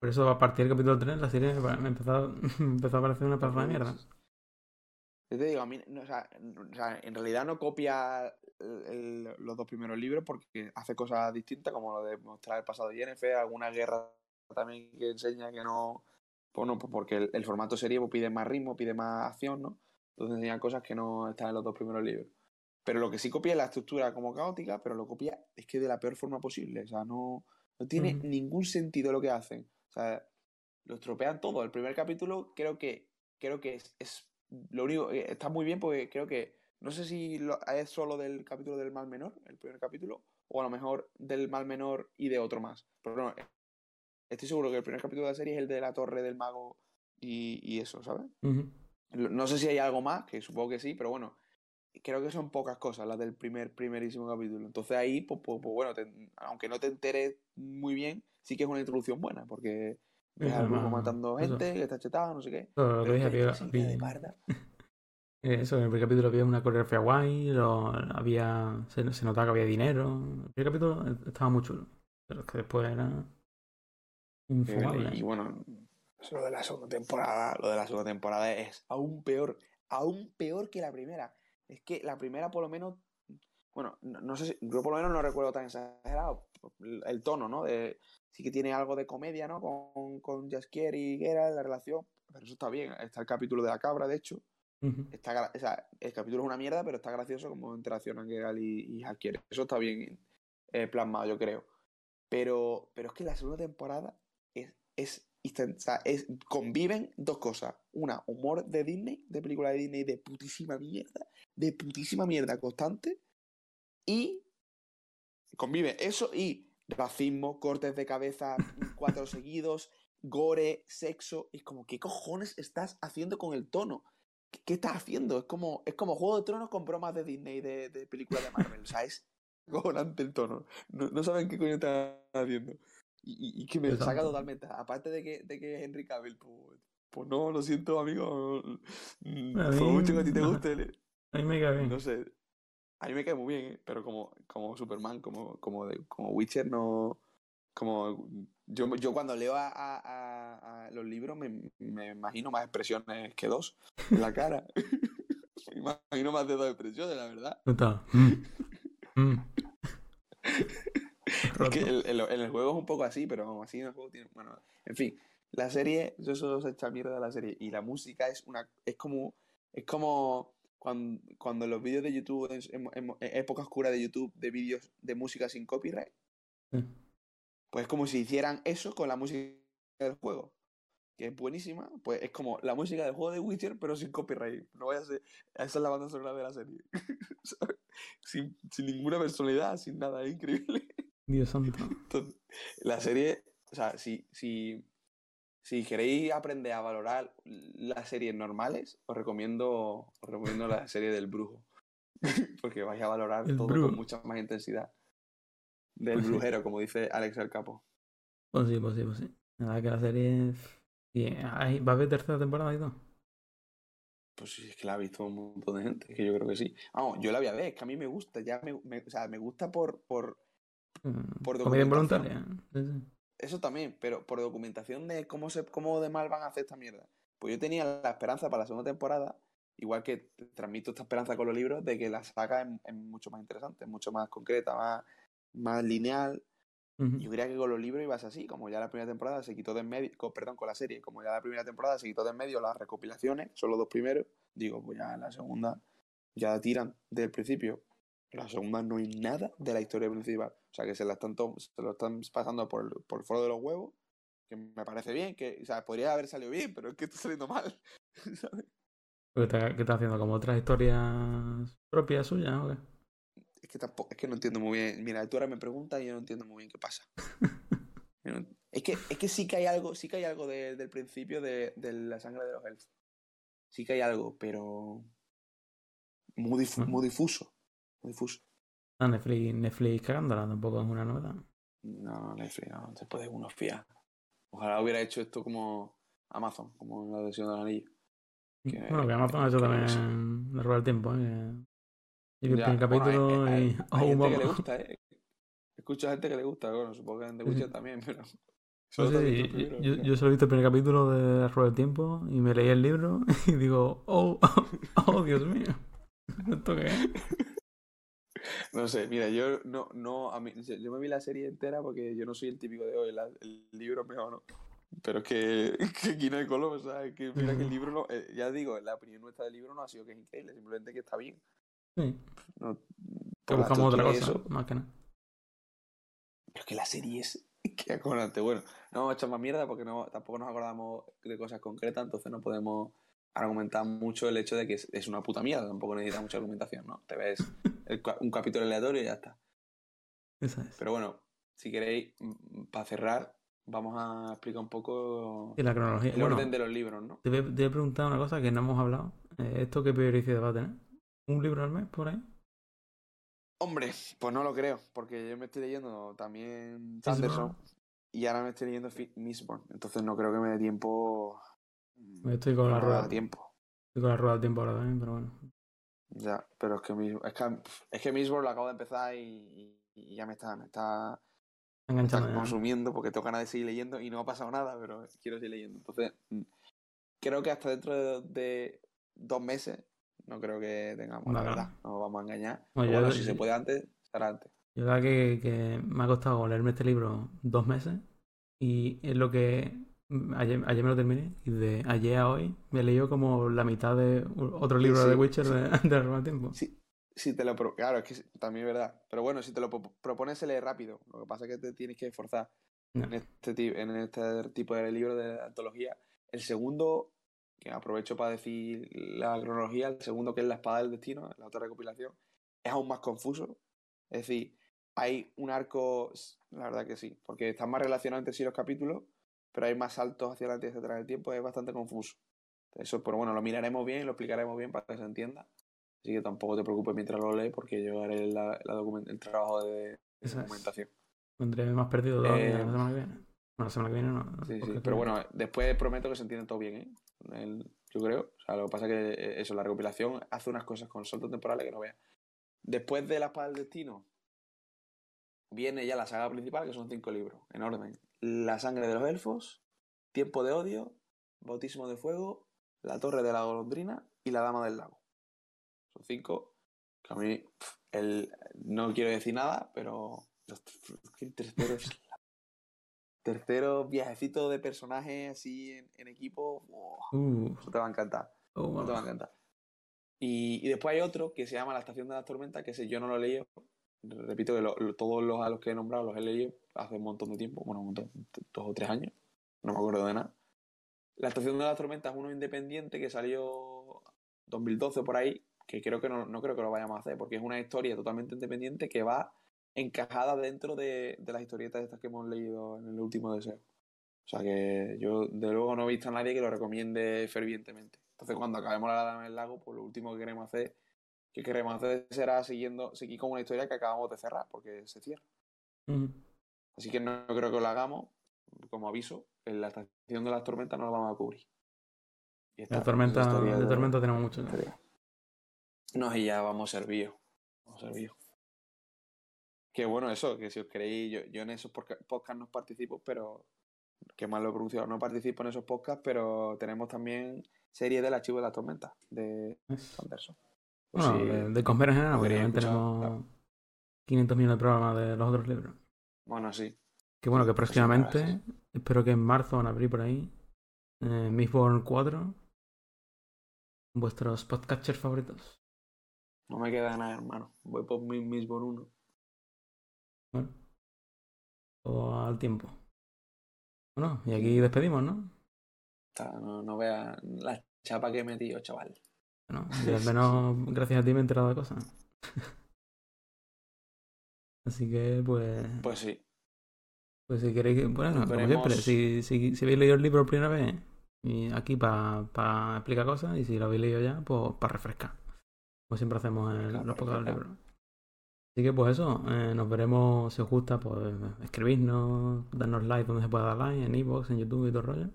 Por eso a partir del capítulo 3 la serie me empezó, *laughs* empezó a parecer una pedazo de mierda. Yo te digo, a mí, o sea, en realidad no copia los dos primeros libros porque hace cosas distintas, como lo de mostrar el pasado de Jennifer, alguna guerra también que enseña que no. Pues no, pues porque el, formato serie pues pide más ritmo, pide más acción, ¿no? Entonces enseñan cosas que no están en los dos primeros libros. Pero lo que sí copia es la estructura como caótica, pero lo copia es que de la peor forma posible. O sea, no, no tiene ningún sentido lo que hacen. O sea, lo estropean todo. El primer capítulo creo que creo que es, lo único eh, está muy bien porque creo que no sé si es solo del capítulo del mal menor, el primer capítulo, o a lo mejor del mal menor y de otro más. Pero no, estoy seguro que el primer capítulo de la serie es el de la torre del mago y, eso, ¿sabes? No sé si hay algo más, que supongo que sí, pero bueno, creo que son pocas cosas las del primer, primerísimo capítulo. Entonces ahí, pues, pues, pues bueno, aunque no te enteres muy bien, sí que es una introducción buena, porque ves al matando gente, que está chetado, no sé qué. Pero lo dije, de *laughs* Eso, en el primer capítulo había una coreografía guay, había, se, notaba que había dinero. El primer capítulo estaba muy chulo, pero es que después era infumable. Y, bueno, lo de la segunda temporada, lo de la segunda temporada es aún peor, aún peor que la primera. Es que la primera por lo menos, bueno, no, sé si, yo por lo menos no recuerdo tan exagerado el tono, ¿no? De, sí que tiene algo de comedia, ¿no? Con, con Jaskier y Geralt, la relación, pero eso está bien. Está el capítulo de la cabra, de hecho, está, o sea, el capítulo es una mierda, pero está gracioso como interaccionan Geralt y, y Jaskier. Eso está bien eh, plasmado, yo creo. Pero, pero es que la segunda temporada es, es, o sea, es, conviven dos cosas. Una, humor de Disney, de película de Disney de putísima mierda, de putísima mierda constante. Y convive eso y racismo, cortes de cabeza, *laughs* cuatro seguidos, gore, sexo. Es como, ¿qué cojones estás haciendo con el tono? ¿Qué, estás haciendo? Es como, es como Juego de Tronos con bromas de Disney, de, de películas de Marvel. o sea, es cojonante el tono. No, saben qué coño están haciendo. Y, que me saca totalmente. Aparte de que, de que es Henry Cavill, pues, pues no, lo siento, amigo. Por mucho que a ti te guste. A mí me cae bien. No sé. A mí me cae muy bien, ¿eh? pero como, como Superman, como, como, de, como Witcher, no. Como yo, yo cuando leo a, a, a los libros me, me, imagino más expresiones que dos en la cara. *laughs* *laughs* me imagino más de dos expresiones, la verdad. Está. *laughs* Mm. Mm. es que el, el, el, juego es un poco así, pero así en el juego tiene. Bueno, en fin, la serie, yo solo se echa mierda de la serie. Y la música es una. Es como. Es como cuando, cuando los vídeos de YouTube, en, época oscura de YouTube, de vídeos de música sin copyright, pues es como si hicieran eso con la música del juego, que es buenísima, pues es como la música del juego de Witcher, pero sin copyright. No vaya a ser, esa es la banda sonora de la serie. *laughs* sin, sin, ninguna personalidad, sin nada, es increíble. Dios santo. la serie, o sea, si, si si queréis aprender a valorar las series normales, os recomiendo, os recomiendo la serie del brujo. *laughs* Porque vais a valorar todo con mucha más intensidad. Del pues brujero, como dice Alex el Capo. Pues sí, pues sí, pues sí. Nada, que la serie. ¿Va a haber tercera temporada y todo? Pues sí, es que la ha visto un montón de gente. Es que yo creo que sí. Vamos, yo la voy a ver, es que a mí me gusta. Ya me, o sea, me gusta por. por, mm, por Comedia involuntaria. Sí, sí. Eso también, pero por documentación de cómo, se, cómo de mal van a hacer esta mierda. Pues yo tenía la esperanza para la segunda temporada, igual que transmito esta esperanza con los libros, de que la saga es, mucho más interesante, mucho más concreta, más, más lineal. Yo creía que con los libros ibas así, como ya la primera temporada se quitó de en medio, perdón, con la serie, como ya la primera temporada se quitó de en medio las recopilaciones, son los dos primeros, digo, pues ya la segunda ya tiran desde el principio la segunda no hay nada de la historia principal. O sea, que se, la están se lo están pasando por el, por foro de los huevos, que me parece bien, que, o sea, podría haber salido bien, pero es que está saliendo mal. *laughs* ¿sabes? ¿Qué está, haciendo? ¿Como otras historias propias suyas o qué? Es que tampoco, es que no entiendo muy bien. Mira, tú ahora me preguntas y yo no entiendo muy bien qué pasa. *laughs* es, que, es que sí que hay algo, sí que hay algo del principio de, de, la sangre de los elfos. Sí que hay algo, pero muy, muy difuso Ah, Netflix, Netflix cagándola tampoco es una novedad. No, Netflix no, se puede uno fiar. Ojalá hubiera hecho esto como Amazon, como en la versión del anillo. bueno, que Amazon ha hecho también la rueda del tiempo, ¿eh? Y el primer capítulo hay, y... hay, *laughs* gente que le gusta, ¿eh? Escucho a gente que le gusta, bueno, supongo que en The Witcher también, *laughs* pero... Sí, yo, yo, solo he visto el primer capítulo de Rueda del Tiempo y me leí el libro *laughs* y digo, oh, oh, Dios mío, ¿esto qué es? No sé, mira, yo no, no, a mí, yo me vi la serie entera porque yo no soy el típico de hoy, el libro mejor no. Pero es que, *laughs* que aquí no hay color, o sea, que mira que el libro no, eh, ya digo, la opinión nuestra del libro no ha sido que es increíble, simplemente que está bien. Sí. No, que buscamos otra cosa, más que nada. Pero que la serie es *laughs* que acordate. Bueno, no vamos a echar más mierda porque no, tampoco nos acordamos de cosas concretas, entonces no podemos argumentar mucho el hecho de que es, una puta mierda, tampoco necesita mucha argumentación, ¿no? Te ves *laughs* un capítulo aleatorio y ya está. Eso es. Pero bueno, si queréis, mm, para cerrar, vamos a explicar un poco la cronología. el orden de los libros, ¿no? Te voy, a preguntar una cosa que no hemos hablado. Eh, ¿Esto qué periodicidad va a tener? ¿Un libro al mes por ahí? Hombre, pues no lo creo, porque yo me estoy leyendo también Sanderson y ahora me estoy leyendo Mistborn, entonces no creo que me dé tiempo. Estoy con la rueda. tiempo. Estoy con la rueda del tiempo ahora también, pero bueno. Ya, pero es que, es que, es que Mistborn lo acabo de empezar y, ya me está, me está, consumiendo porque tengo ganas de seguir leyendo y no ha pasado nada, pero quiero seguir leyendo. Entonces, mm, creo que hasta dentro de dos meses no creo que tengamos, la verdad. No vamos a engañar. bueno, si se puede antes, será antes. Yo verdad que, que, me ha costado leerme este libro dos meses y es lo que ayer, ayer me lo terminé y de ayer a hoy me he leído como la mitad de otro libro de Witcher de, *laughs* de tiempo. Sí, sí te lo claro, es que también es verdad. Pero bueno, si te lo propones se lee rápido. Lo que pasa es que te tienes que esforzar en, este, en este tipo de libro de antología. El segundo que aprovecho para decir la cronología, el segundo que es la espada del destino, la otra recopilación, es aún más confuso. Es decir, hay un arco, la verdad que sí, porque están más relacionados entre sí los capítulos, pero hay más saltos hacia adelante y hacia atrás del tiempo, es bastante confuso. Eso, pero bueno, lo miraremos bien, lo explicaremos bien para que se entienda. Así que tampoco te preocupes mientras lo lees, porque yo haré la, el trabajo de, documentación. Pondré más perdido eh, la semana que viene. La semana que viene no. Sí, sí, pero bueno, después prometo que se entiende todo bien, ¿eh? yo creo. O sea, lo que pasa es que eh, eso, la recopilación hace unas cosas con saltos temporales que no veas. Después de La Espada del Destino, viene ya la saga principal, que son cinco libros, en orden. La sangre de los elfos, Tiempo de odio, Bautismo de fuego, La torre de la golondrina y La dama del lago. Son cinco que a mí el, no quiero decir nada, pero los terceros *laughs* tercero viajecito de personajes así en, equipo, uh. eso te va a encantar. Oh, te va a encantar. Y, después hay otro que se llama La Estación de las Tormentas, que ese yo no lo he leído. Repito que todos los a los que he nombrado los he leído hace un montón de tiempo, bueno, un montón, dos o tres años, no me acuerdo de nada. La Estación de las Tormentas es uno independiente que salió 2012 por ahí, que creo que no, no creo que lo vayamos a hacer, porque es una historia totalmente independiente que va encajada dentro de, las historietas estas que hemos leído en el último deseo. O sea que yo de luego no he visto a nadie que lo recomiende fervientemente. Entonces cuando acabemos la Dama del Lago, pues lo último que queremos hacer, que queremos hacer será siguiendo, seguir con una historia que acabamos de cerrar, porque se cierra. Así que no, creo que lo hagamos, como aviso, en la estación de las tormentas no lo vamos a cubrir. la tormenta, de, tormenta tenemos mucho. No, y ya vamos servidos. Vamos servidos. Que bueno, eso, que si os queréis, yo, yo en esos podcasts no participo, pero que mal lo he pronunciado, no participo en esos podcasts, pero tenemos también serie del archivo de la tormenta de Anderson. Bueno, de, comer en general, porque tenemos 500 millones de programas de los otros libros. Bueno, sí. Que bueno, que pues próximamente, espero que en marzo van a abrir por ahí, eh, Mistborn 4, vuestros podcasters favoritos. No me queda nada, hermano. Voy por Mistborn 1. Bueno. O al tiempo. Bueno, y aquí despedimos, ¿no? No, no vea la chapa que he metido, chaval. Bueno, *laughs* y al menos gracias a ti me he enterado de cosas. *laughs* Así que, pues. Pues sí. Pues si queréis. Bueno, como siempre, si, si, si, habéis leído el libro por primera vez, y aquí para pa explicar cosas, y si lo habéis leído ya, pues para refrescar. Como siempre hacemos en los pocos libros. Así que pues eso, eh, nos veremos si os gusta, pues escribirnos, darnos like donde se pueda dar like, en iVoox, en YouTube y todo el rollo.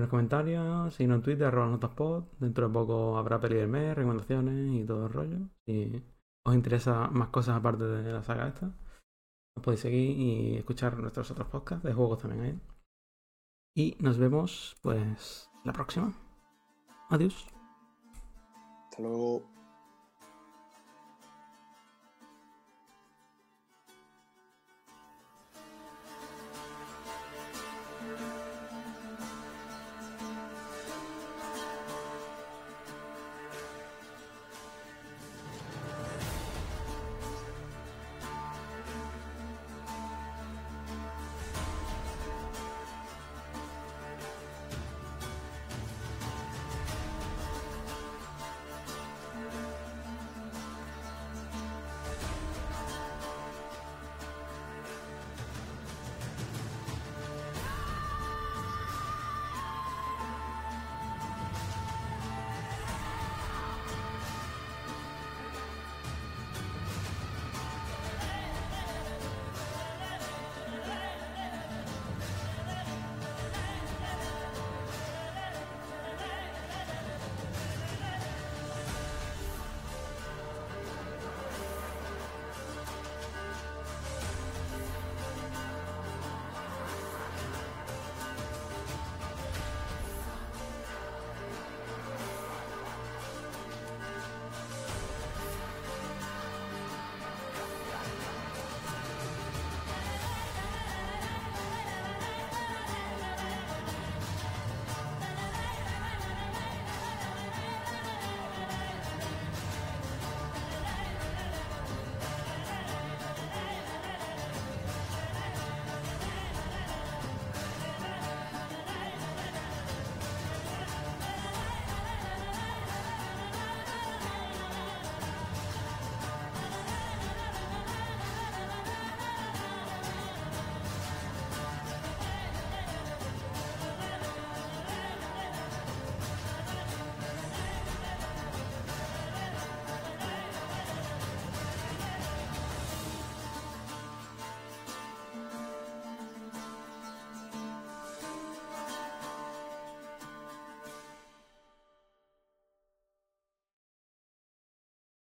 Los comentarios, seguirnos en Twitter, arroba notaspod. Dentro de poco habrá peli del mes, recomendaciones y todo el rollo. Si os interesa más cosas aparte de la saga esta, os podéis seguir y escuchar nuestros otros podcasts de juegos también ahí. Y nos vemos pues la próxima. Adiós. Hasta luego.